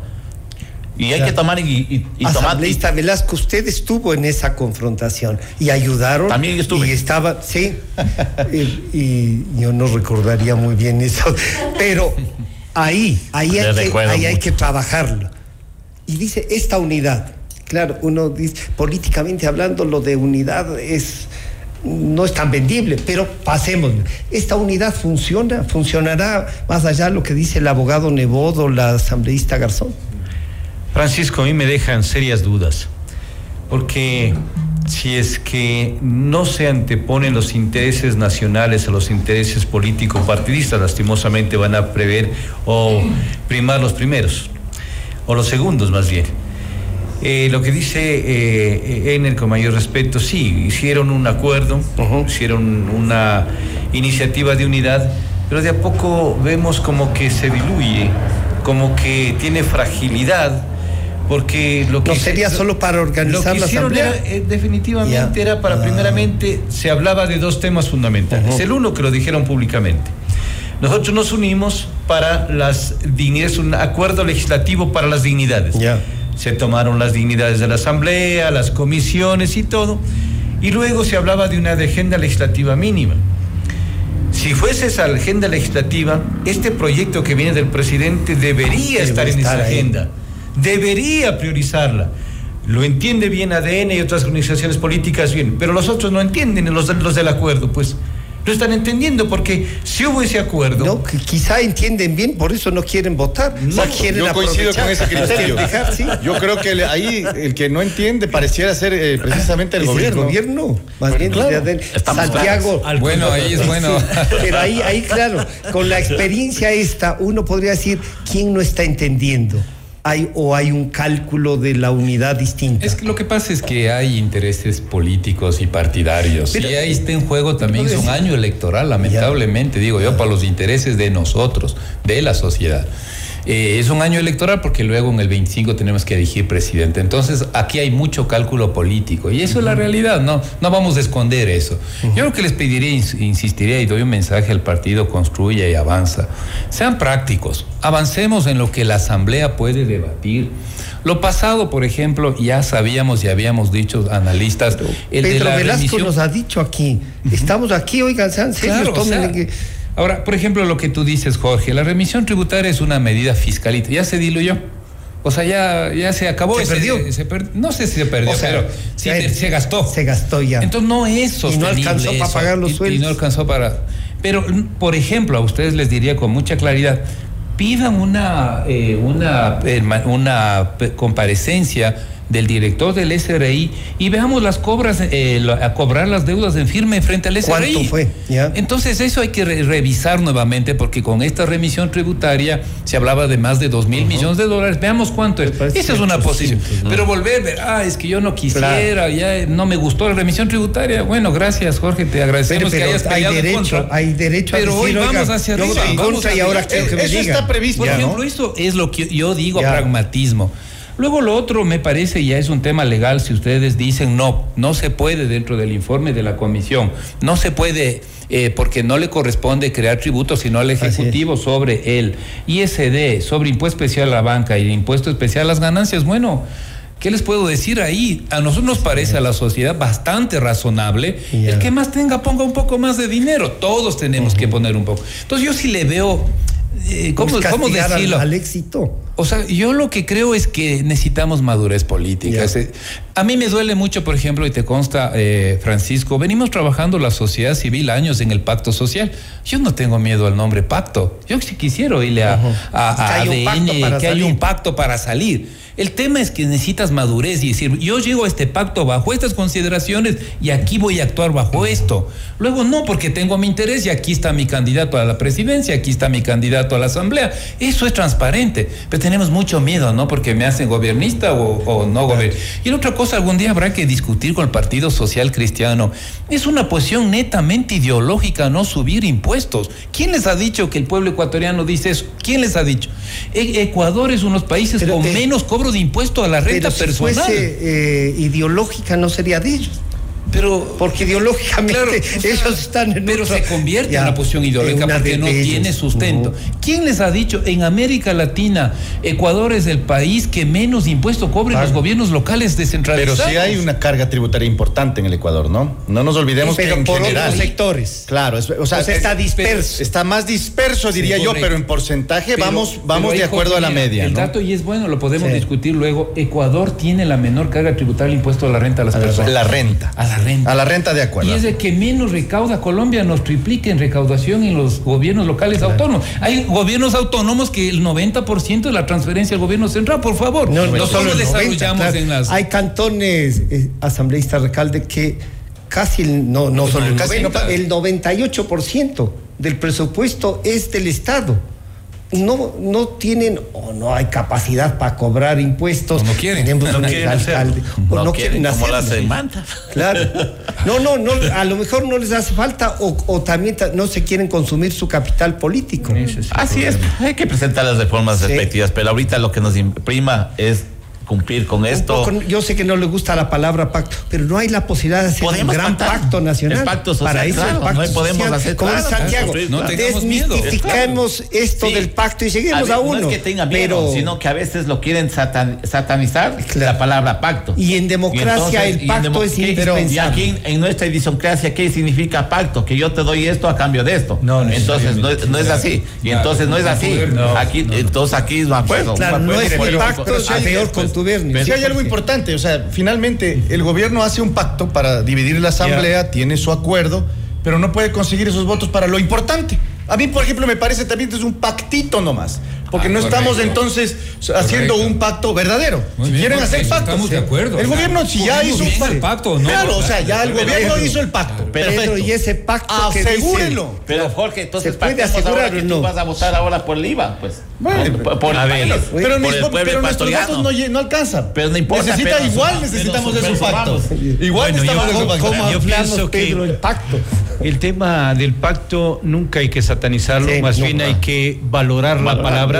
Y hay que tomar y, y, y tomar. Velasco, usted estuvo en esa confrontación y ayudaron. También estuve. Y estaba, sí. y, y, yo no recordaría muy bien eso. Pero ahí, ahí hay, que, ahí hay que trabajarlo. Y dice esta unidad. Claro, uno dice, políticamente hablando, lo de unidad es no es tan vendible, pero pasemos. ¿Esta unidad funciona? ¿Funcionará más allá de lo que dice el abogado Nebodo, la asambleísta Garzón? Francisco, a mí me dejan serias dudas, porque si es que no se anteponen los intereses nacionales a los intereses político-partidistas, lastimosamente van a prever o primar los primeros, o los segundos más bien. Eh, lo que dice eh, Ener con mayor respeto, sí, hicieron un acuerdo, uh -huh. hicieron una iniciativa de unidad, pero de a poco vemos como que se diluye, como que tiene fragilidad, porque lo que no sería lo, solo para organizar lo que la asamblea. Era, eh, definitivamente yeah. era para, yeah. primeramente, se hablaba de dos temas fundamentales. Uh -huh. El uno que lo dijeron públicamente. Nosotros nos unimos para las dignidades, un acuerdo legislativo para las dignidades. Yeah se tomaron las dignidades de la Asamblea, las comisiones y todo, y luego se hablaba de una agenda legislativa mínima. Si fuese esa agenda legislativa, este proyecto que viene del presidente debería Debe estar en estar esa ahí. agenda, debería priorizarla. Lo entiende bien ADN y otras organizaciones políticas bien, pero los otros no entienden, los, los del acuerdo, pues no están entendiendo porque si hubo ese acuerdo. No, que quizá entienden bien, por eso no quieren votar. No, quieren yo coincido con ese criterio. Dejar, ¿sí? Yo creo que ahí el que no entiende pareciera ser eh, precisamente el es gobierno. El gobierno, más bien claro. de Santiago. Al bueno, ahí es bueno. Pero ahí, ahí, claro, con la experiencia esta, uno podría decir, ¿quién no está entendiendo? Hay o hay un cálculo de la unidad distinta. Es que lo que pasa es que hay intereses políticos y partidarios. Pero, y ahí está en juego también es un año electoral, lamentablemente, ya. digo yo, para los intereses de nosotros, de la sociedad. Eh, es un año electoral porque luego en el 25 tenemos que elegir presidente. Entonces aquí hay mucho cálculo político y eso uh -huh. es la realidad, no, no vamos a esconder eso. Uh -huh. Yo lo que les pediría, insistiría y doy un mensaje al partido, construya y avanza. Sean prácticos, avancemos en lo que la Asamblea puede debatir. Lo pasado, por ejemplo, ya sabíamos y habíamos dicho analistas. Pero el Pedro de la Velasco remisión... nos ha dicho aquí, estamos aquí, oigan, sean serios, claro, o sea, que... Ahora, por ejemplo, lo que tú dices, Jorge, la remisión tributaria es una medida fiscalita, ya se diluyó. O sea, ya, ya se acabó. Se ese, perdió. Se per, no sé si se perdió, o sea, pero sí, se, se, gastó. Se gastó ya. Entonces no es sostenible Y no alcanzó eso, para pagar los y, sueldos. Y no alcanzó para... Pero, por ejemplo, a ustedes les diría con mucha claridad, pidan una, eh, una, una comparecencia del director del SRI y veamos las cobras, eh, a cobrar las deudas en firme frente al SRI. ¿Cuánto fue? Entonces eso hay que re revisar nuevamente porque con esta remisión tributaria se hablaba de más de dos mil uh -huh. millones de dólares. Veamos cuánto es. Esa es una posición. ¿no? Pero volver, ver, ah, es que yo no quisiera, claro. ya no me gustó la remisión tributaria. Bueno, gracias Jorge, te agradecemos pero, pero que hayas hay derecho, hay derecho pero a decir, hoy vamos oiga, hacia arriba. Vamos contra y ahora que me eso diga. está previsto. Por ejemplo, ¿no? esto es lo que yo digo ya. pragmatismo. Luego lo otro me parece ya es un tema legal si ustedes dicen no, no se puede dentro del informe de la comisión, no se puede eh, porque no le corresponde crear tributos sino al Ejecutivo sobre el ISD, sobre impuesto especial a la banca y el impuesto especial a las ganancias. Bueno, ¿Qué les puedo decir ahí? A nosotros nos parece a la sociedad bastante razonable. El que más tenga, ponga un poco más de dinero. Todos tenemos que poner un poco. Entonces yo sí le veo eh, ¿cómo, ¿cómo, decirlo? Al, éxito. O sea, yo lo que creo es que necesitamos madurez política. A mí me duele mucho, por ejemplo, y te consta, eh, Francisco, venimos trabajando la sociedad civil años en el pacto social. Yo no tengo miedo al nombre pacto. Yo si quisiera irle a, a, ADN, que hay un pacto para salir. El tema es que necesitas madurez y decir, yo llego a este pacto bajo estas consideraciones y aquí voy a actuar bajo esto. Luego no, porque tengo mi interés y aquí está mi candidato a la presidencia, aquí está mi candidato a la asamblea. Eso es transparente. Pero tenemos mucho miedo, ¿no? Porque me hacen gobernista o, no gobernista. Y la otra cosa, algún día habrá que discutir con el Partido Social Cristiano. Es una posición netamente ideológica no subir impuestos. ¿Quién les ha dicho que el pueblo ecuatoriano dice eso? ¿Quién les ha dicho? E, Ecuador es uno de los países con menos cobro de impuesto a la renta pero personal. Si fuese eh, ideológica, no sería de ellos. Pero, porque ideológicamente ellos están en Pero se convierte en una posición ideológica porque no tiene sustento. ¿Quién les ha dicho en América Latina, Ecuador es el país que menos impuesto cobran los gobiernos locales descentralizados? Pero sí hay una carga tributaria importante en el Ecuador, ¿no? No nos olvidemos que en por general, otros sectores. Claro, o sea, está disperso. Está más disperso, diría yo, pero en porcentaje vamos, vamos de acuerdo a la media. El dato, y es bueno, lo podemos discutir luego, Ecuador tiene la menor carga tributaria del impuesto a la renta a las personas. La renta. A la renta. A la renta de acuerdo. Y es el que menos recauda Colombia, nos triplica en recaudación en los gobiernos locales autónomos. Hay gobiernos autónomos que el 90% de la transferencia al gobierno central, por favor. No, no solo desarrollamos en las. Hay cantones, eh, asambleístas recalde, que casi, no, no solo el, casi el 98% del presupuesto es del Estado no, no tienen o no hay capacidad para cobrar impuestos. no quieren. no, quieren alcalde, o no, quieren, como la semana. Claro. No, no, no, a lo mejor no les hace falta o, también no se quieren consumir su capital político. Así es, hay que presentar las reformas respectivas, pero ahorita lo que nos imprima es cumplir con esto. yo sé que no le gusta la palabra pacto, pero no hay la posibilidad de hacer un gran pacto nacional. El pacto social, Para eso el pacto no podemos hacer como Santiago. No desmitificamos esto del pacto y seguimos a, uno. No es que tenga miedo, pero, sino que a veces lo quieren satanizar la palabra pacto. Y en democracia el pacto es indispensable. Y aquí en nuestra idiosincrasia, ¿qué significa pacto? Que yo te doy esto a cambio de esto. No, entonces no, es así. Y entonces no es así. Aquí, entonces aquí es un acuerdo. Claro, no es el pacto, es si hay algo importante, o sea, finalmente el gobierno hace un pacto para dividir la asamblea, tiene su acuerdo, pero no puede conseguir esos votos para lo importante. A mí, por ejemplo, me parece también que es un pactito nomás. Porque ah, no estamos entonces haciendo un pacto verdadero. si quieren hacer pacto. Estamos de acuerdo. El gobierno, si ya hizo un pacto. ¿no? Claro, o sea, ya el gobierno hizo el pacto. Pero y ese pacto. Asegúrenlo. pero Jorge, entonces, ¿se puede asegurar que tú vas a votar ahora por el IVA? Pues. Bueno, por, a ver, pero, pero nuestros datos no, no alcanzan. Pero no importa. Necesita, igual necesitamos de esos pactos. Igual necesitamos de esos pactos. Yo pienso que el pacto. El tema del pacto nunca hay que satanizarlo, más bien hay que valorar la palabra,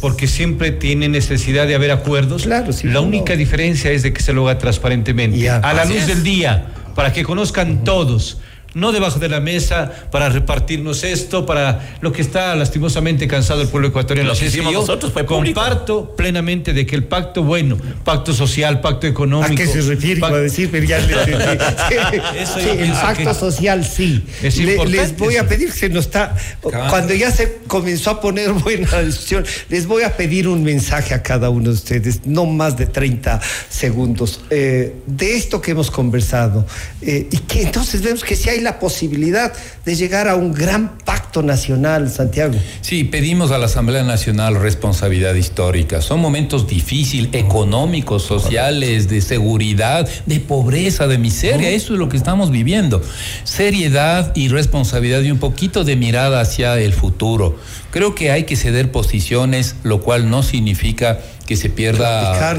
porque siempre tiene necesidad de haber acuerdos. Claro, la única diferencia es de que se lo haga transparentemente, a la luz del día, para que conozcan todos no debajo de la mesa para repartirnos esto, para lo que está lastimosamente cansado el pueblo ecuatoriano. Lo que hicimos nosotros fue Comparto plenamente de que el pacto, bueno, pacto social, pacto económico. ¿A qué se refiere? a decir, pero ya el pacto social sí. les voy a pedir, se nos está, cuando ya se comenzó a poner buena discusión, les voy a pedir un mensaje a cada uno de ustedes, no más de 30 segundos, eh, de esto que hemos conversado. Eh, y que entonces vemos que si hay la posibilidad de llegar a un gran pacto nacional, Santiago. Sí, pedimos a la Asamblea Nacional responsabilidad histórica. Son momentos difíciles, económicos, sociales, de seguridad, de pobreza, de miseria. Eso es lo que estamos viviendo. Seriedad y responsabilidad y un poquito de mirada hacia el futuro. Creo que hay que ceder posiciones, lo cual no significa que se pierda.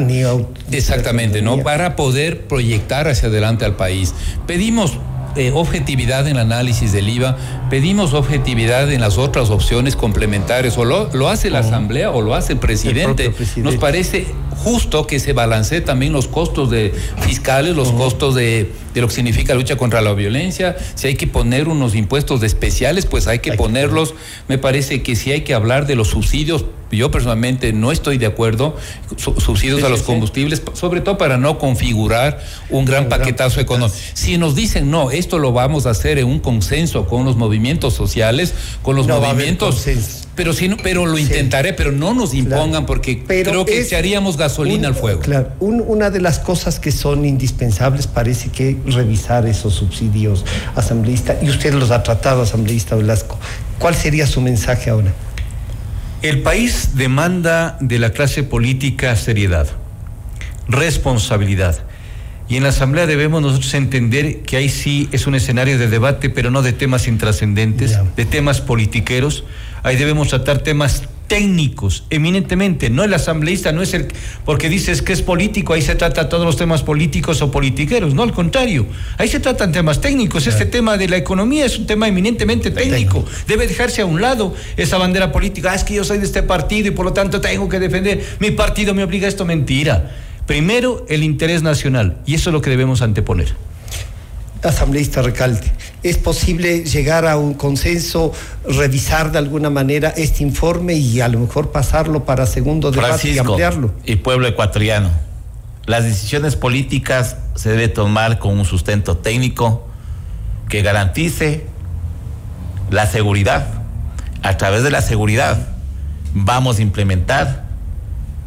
Exactamente, ¿no? Para poder proyectar hacia adelante al país. Pedimos eh, objetividad en el análisis del IVA, pedimos objetividad en las otras opciones complementarias, o lo, hace la Asamblea o lo hace el presidente. Nos parece justo que se balancee también los costos de fiscales, los costos de, lo que significa lucha contra la violencia. Si hay que poner unos impuestos especiales, pues hay que ponerlos. Me parece que si hay que hablar de los subsidios yo personalmente no estoy de acuerdo, subsidios a los combustibles, sobre todo para no configurar un gran paquetazo económico. Si nos dicen, no, esto lo vamos a hacer en un consenso con los movimientos sociales, con los movimientos... Pero si no, pero lo intentaré, pero no nos impongan porque creo que echaríamos gasolina al fuego. Claro, una de las cosas que son indispensables parece que revisar esos subsidios asambleístas, y usted los ha tratado, asambleísta Velasco. ¿Cuál sería su mensaje ahora? El país demanda de la clase política seriedad, responsabilidad. Y en la Asamblea debemos nosotros entender que ahí sí es un escenario de debate, pero no de temas intrascendentes, de temas politiqueros. Ahí debemos tratar temas técnicos, eminentemente. No el asambleísta, no es el. Porque dices que es político, ahí se trata todos los temas políticos o politiqueros. No, al contrario. Ahí se tratan temas técnicos. Este tema de la economía es un tema eminentemente técnico. Debe dejarse a un lado esa bandera política. Ah, es que yo soy de este partido y por lo tanto tengo que defender. Mi partido me obliga a esto. Mentira. Primero, el interés nacional. Y eso es lo que debemos anteponer asambleísta Recalde. ¿Es posible llegar a un consenso, revisar de alguna manera este informe y a lo mejor pasarlo para segundo debate y ampliarlo? Y pueblo ecuatoriano, las decisiones políticas se debe tomar con un sustento técnico que garantice la seguridad. A través de la seguridad vamos a implementar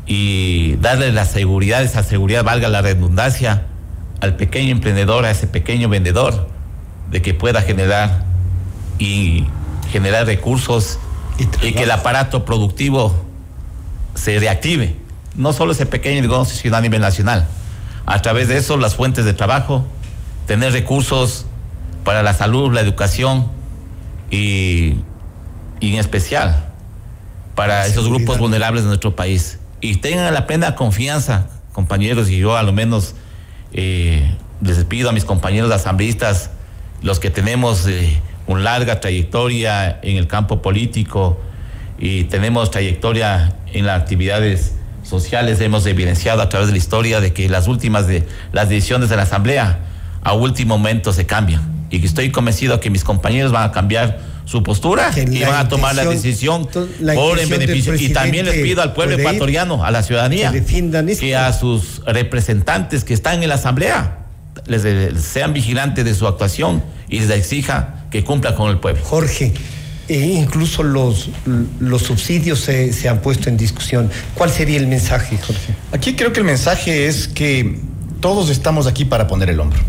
y darle la seguridad, esa seguridad valga la redundancia, al pequeño emprendedor, a ese pequeño vendedor, de que pueda generar y generar recursos y, que el aparato productivo se reactive. No solo ese pequeño negocio, sino a nivel nacional. A través de eso, las fuentes de trabajo, tener recursos para la salud, la educación y, y en especial para esos grupos vulnerables de nuestro país. Y tengan la plena confianza, compañeros, y yo a lo menos eh, les pido a mis compañeros asambleístas, los que tenemos eh, una larga trayectoria en el campo político y tenemos trayectoria en las actividades sociales, hemos evidenciado a través de la historia de que las últimas de las decisiones de la Asamblea a último momento se cambian y que estoy convencido que mis compañeros van a cambiar su postura y van a tomar la decisión por el beneficio. Y también les pido al pueblo ecuatoriano, a la ciudadanía, que, a sus representantes que están en la asamblea les, sean vigilantes de su actuación y les exija que cumplan con el pueblo. Jorge. E incluso los, los subsidios se, se, han puesto en discusión. ¿Cuál sería el mensaje, Jorge? Aquí creo que el mensaje es que todos estamos aquí para poner el hombro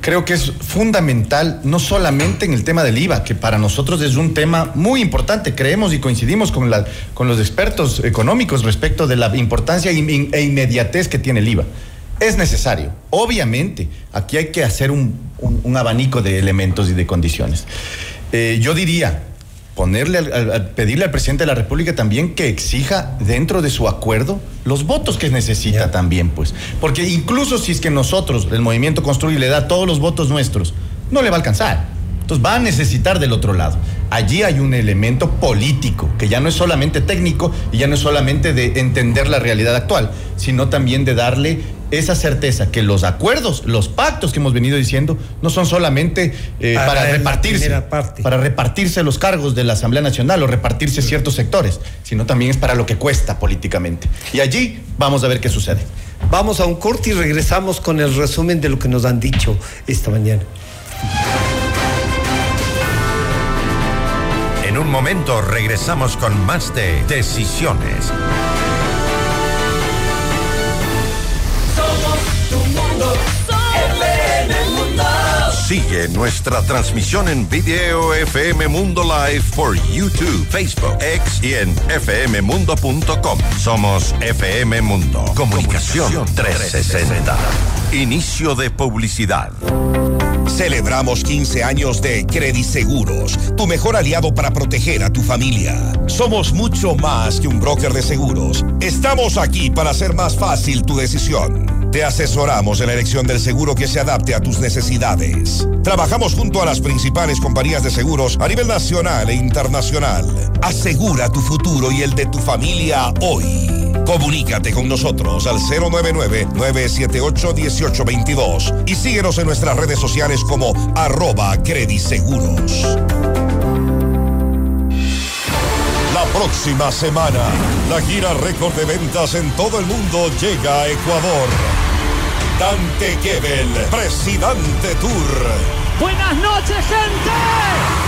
creo que es fundamental, no solamente en el tema del IVA, que para nosotros es un tema muy importante, creemos y coincidimos con, la, con los expertos económicos respecto de la importancia e inmediatez que tiene el IVA. Es necesario, obviamente, aquí hay que hacer un, abanico de elementos y de condiciones. Eh, yo diría, ponerle al, pedirle al presidente de la República también que exija dentro de su acuerdo los votos que necesita también, pues. Porque incluso si es que nosotros, el movimiento Construye, le da todos los votos nuestros, no le va a alcanzar. Entonces va a necesitar del otro lado. Allí hay un elemento político, que ya no es solamente técnico y ya no es solamente de entender la realidad actual, sino también de darle esa certeza que los acuerdos, los pactos que hemos venido diciendo, no son solamente eh, para, repartirse, para repartirse los cargos de la Asamblea Nacional o repartirse ciertos sectores, sino también es para lo que cuesta políticamente. Y allí vamos a ver qué sucede. Vamos a un corte y regresamos con el resumen de lo que nos han dicho esta mañana. En un momento regresamos con más de Decisiones. Sigue nuestra transmisión en video FM Mundo Live por YouTube, Facebook, X y en fmmundo.com. Somos FM Mundo. Comunicación 360. Inicio de publicidad. Celebramos 15 años de Credit Seguros, tu mejor aliado para proteger a tu familia. Somos mucho más que un broker de seguros. Estamos aquí para hacer más fácil tu decisión. Te asesoramos en la elección del seguro que se adapte a tus necesidades. Trabajamos junto a las principales compañías de seguros a nivel nacional e internacional. Asegura tu futuro y el de tu familia hoy. Comunícate con nosotros al 099-978-1822 y síguenos en nuestras redes sociales como arroba crediseguros. Próxima semana, la gira récord de ventas en todo el mundo llega a Ecuador. Dante Gebel, Presidente Tour. Buenas noches, gente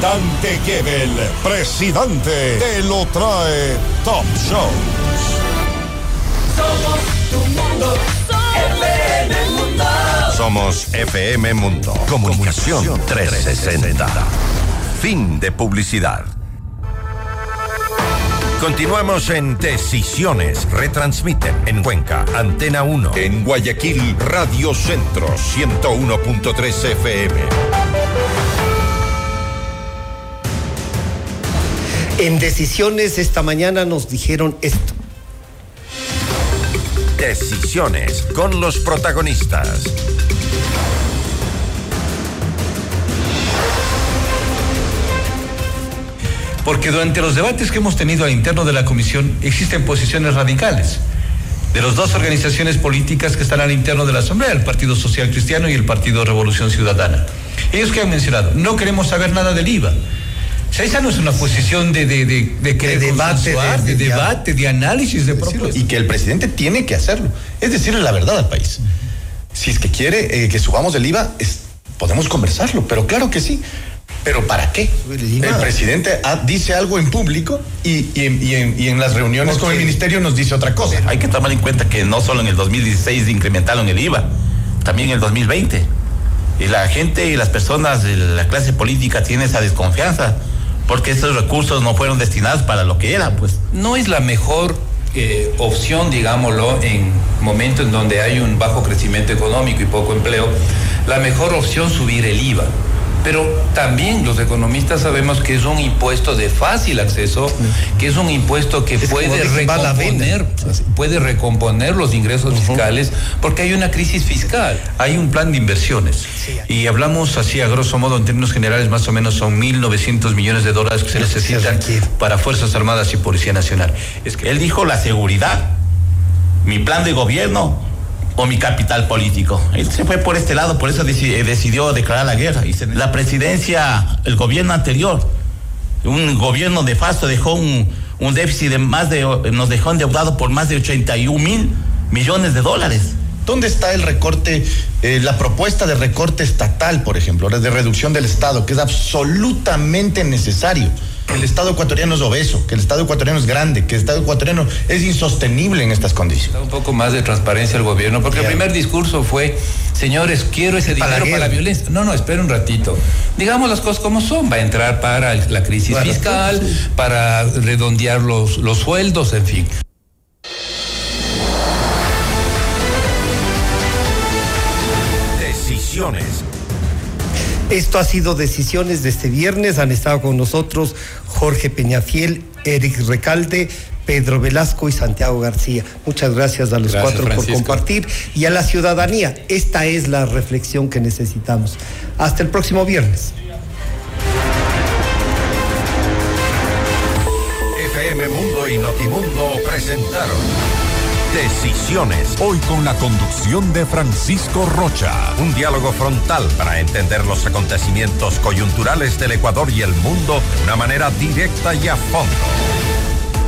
Dante Gebel, presidente, te lo trae Top Shows. Somos tu mundo, FM Mundo. Somos FM Mundo. Comunicación 360. Fin de publicidad. Continuamos en Decisiones. Retransmiten en Cuenca, Antena 1. En Guayaquil, Radio Centro, 101.3 FM. En decisiones esta mañana nos dijeron esto. Decisiones con los protagonistas. Porque durante los debates que hemos tenido al interno de la comisión existen posiciones radicales de las dos organizaciones políticas que están al interno de la Asamblea, el Partido Social Cristiano y el Partido Revolución Ciudadana. Ellos que han mencionado, no queremos saber nada del IVA esa no es una posición de, de, de, de, debate, de, debate, de análisis de propuestas. Y que el presidente tiene que hacerlo. Es decirle la verdad al país. Si es que quiere eh, que subamos el IVA, podemos conversarlo, pero claro que sí. ¿Pero para qué? El, presidente dice algo en público y, en, las reuniones con el ministerio nos dice otra cosa. Hay que tomar en cuenta que no solo en el 2016 incrementaron el IVA, también en el 2020. Y la gente y las personas de la clase política tienen esa desconfianza porque esos recursos no fueron destinados para lo que era, pues. No es la mejor eh, opción, digámoslo, en momentos en donde hay un bajo crecimiento económico y poco empleo, la mejor opción subir el IVA. Pero también los economistas sabemos que es un impuesto de fácil acceso, que es un impuesto que puede recomponer, puede recomponer los ingresos fiscales, porque hay una crisis fiscal. Hay un plan de inversiones. y hablamos así a grosso modo, en términos generales, más o menos son 1.900 millones de dólares que se necesitan para Fuerzas Armadas y Policía Nacional. Es que él dijo la seguridad. Mi plan de gobierno o mi capital político. Él se fue por este lado, por eso eh, decidió declarar la guerra. La presidencia, el gobierno anterior, un gobierno de fasto dejó un, déficit de más de, nos dejó endeudado por más de 81 mil millones de dólares. ¿Dónde está el recorte, eh, la propuesta de recorte estatal, por ejemplo, de reducción del Estado, que es absolutamente necesario? Que el Estado ecuatoriano es obeso, que el Estado ecuatoriano es grande, que el Estado ecuatoriano es insostenible en estas condiciones. Un poco más de transparencia al gobierno, porque el primer discurso fue, señores, quiero ese dinero para la, violencia. No, no, espera un ratito. Digamos las cosas como son. Va a entrar para la crisis fiscal, para redondear los, los sueldos, en fin. Decisiones esto ha sido Decisiones de este viernes. Han estado con nosotros Jorge Peñafiel, Eric Recalde, Pedro Velasco y Santiago García. Muchas gracias a los cuatro por compartir y a la ciudadanía. Esta es la reflexión que necesitamos. Hasta el próximo viernes. FM Mundo y Notimundo presentaron. Decisiones. Hoy con la conducción de Francisco Rocha. Un diálogo frontal para entender los acontecimientos coyunturales del Ecuador y el mundo de una manera directa y a fondo.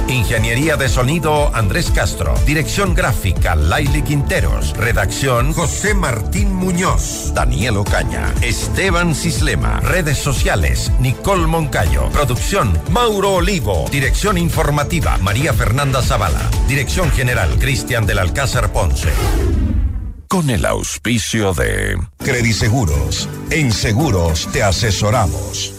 Ingeniería de sonido Andrés Castro. Dirección gráfica Laili Quinteros. Redacción José Martín Muñoz. Daniel Ocaña. Esteban Cislema. Redes sociales Nicole Moncayo. Producción Mauro Olivo. Dirección informativa María Fernanda Zavala. Dirección general Cristian del Alcázar Ponce. con el auspicio de Crediseguros. En seguros te asesoramos.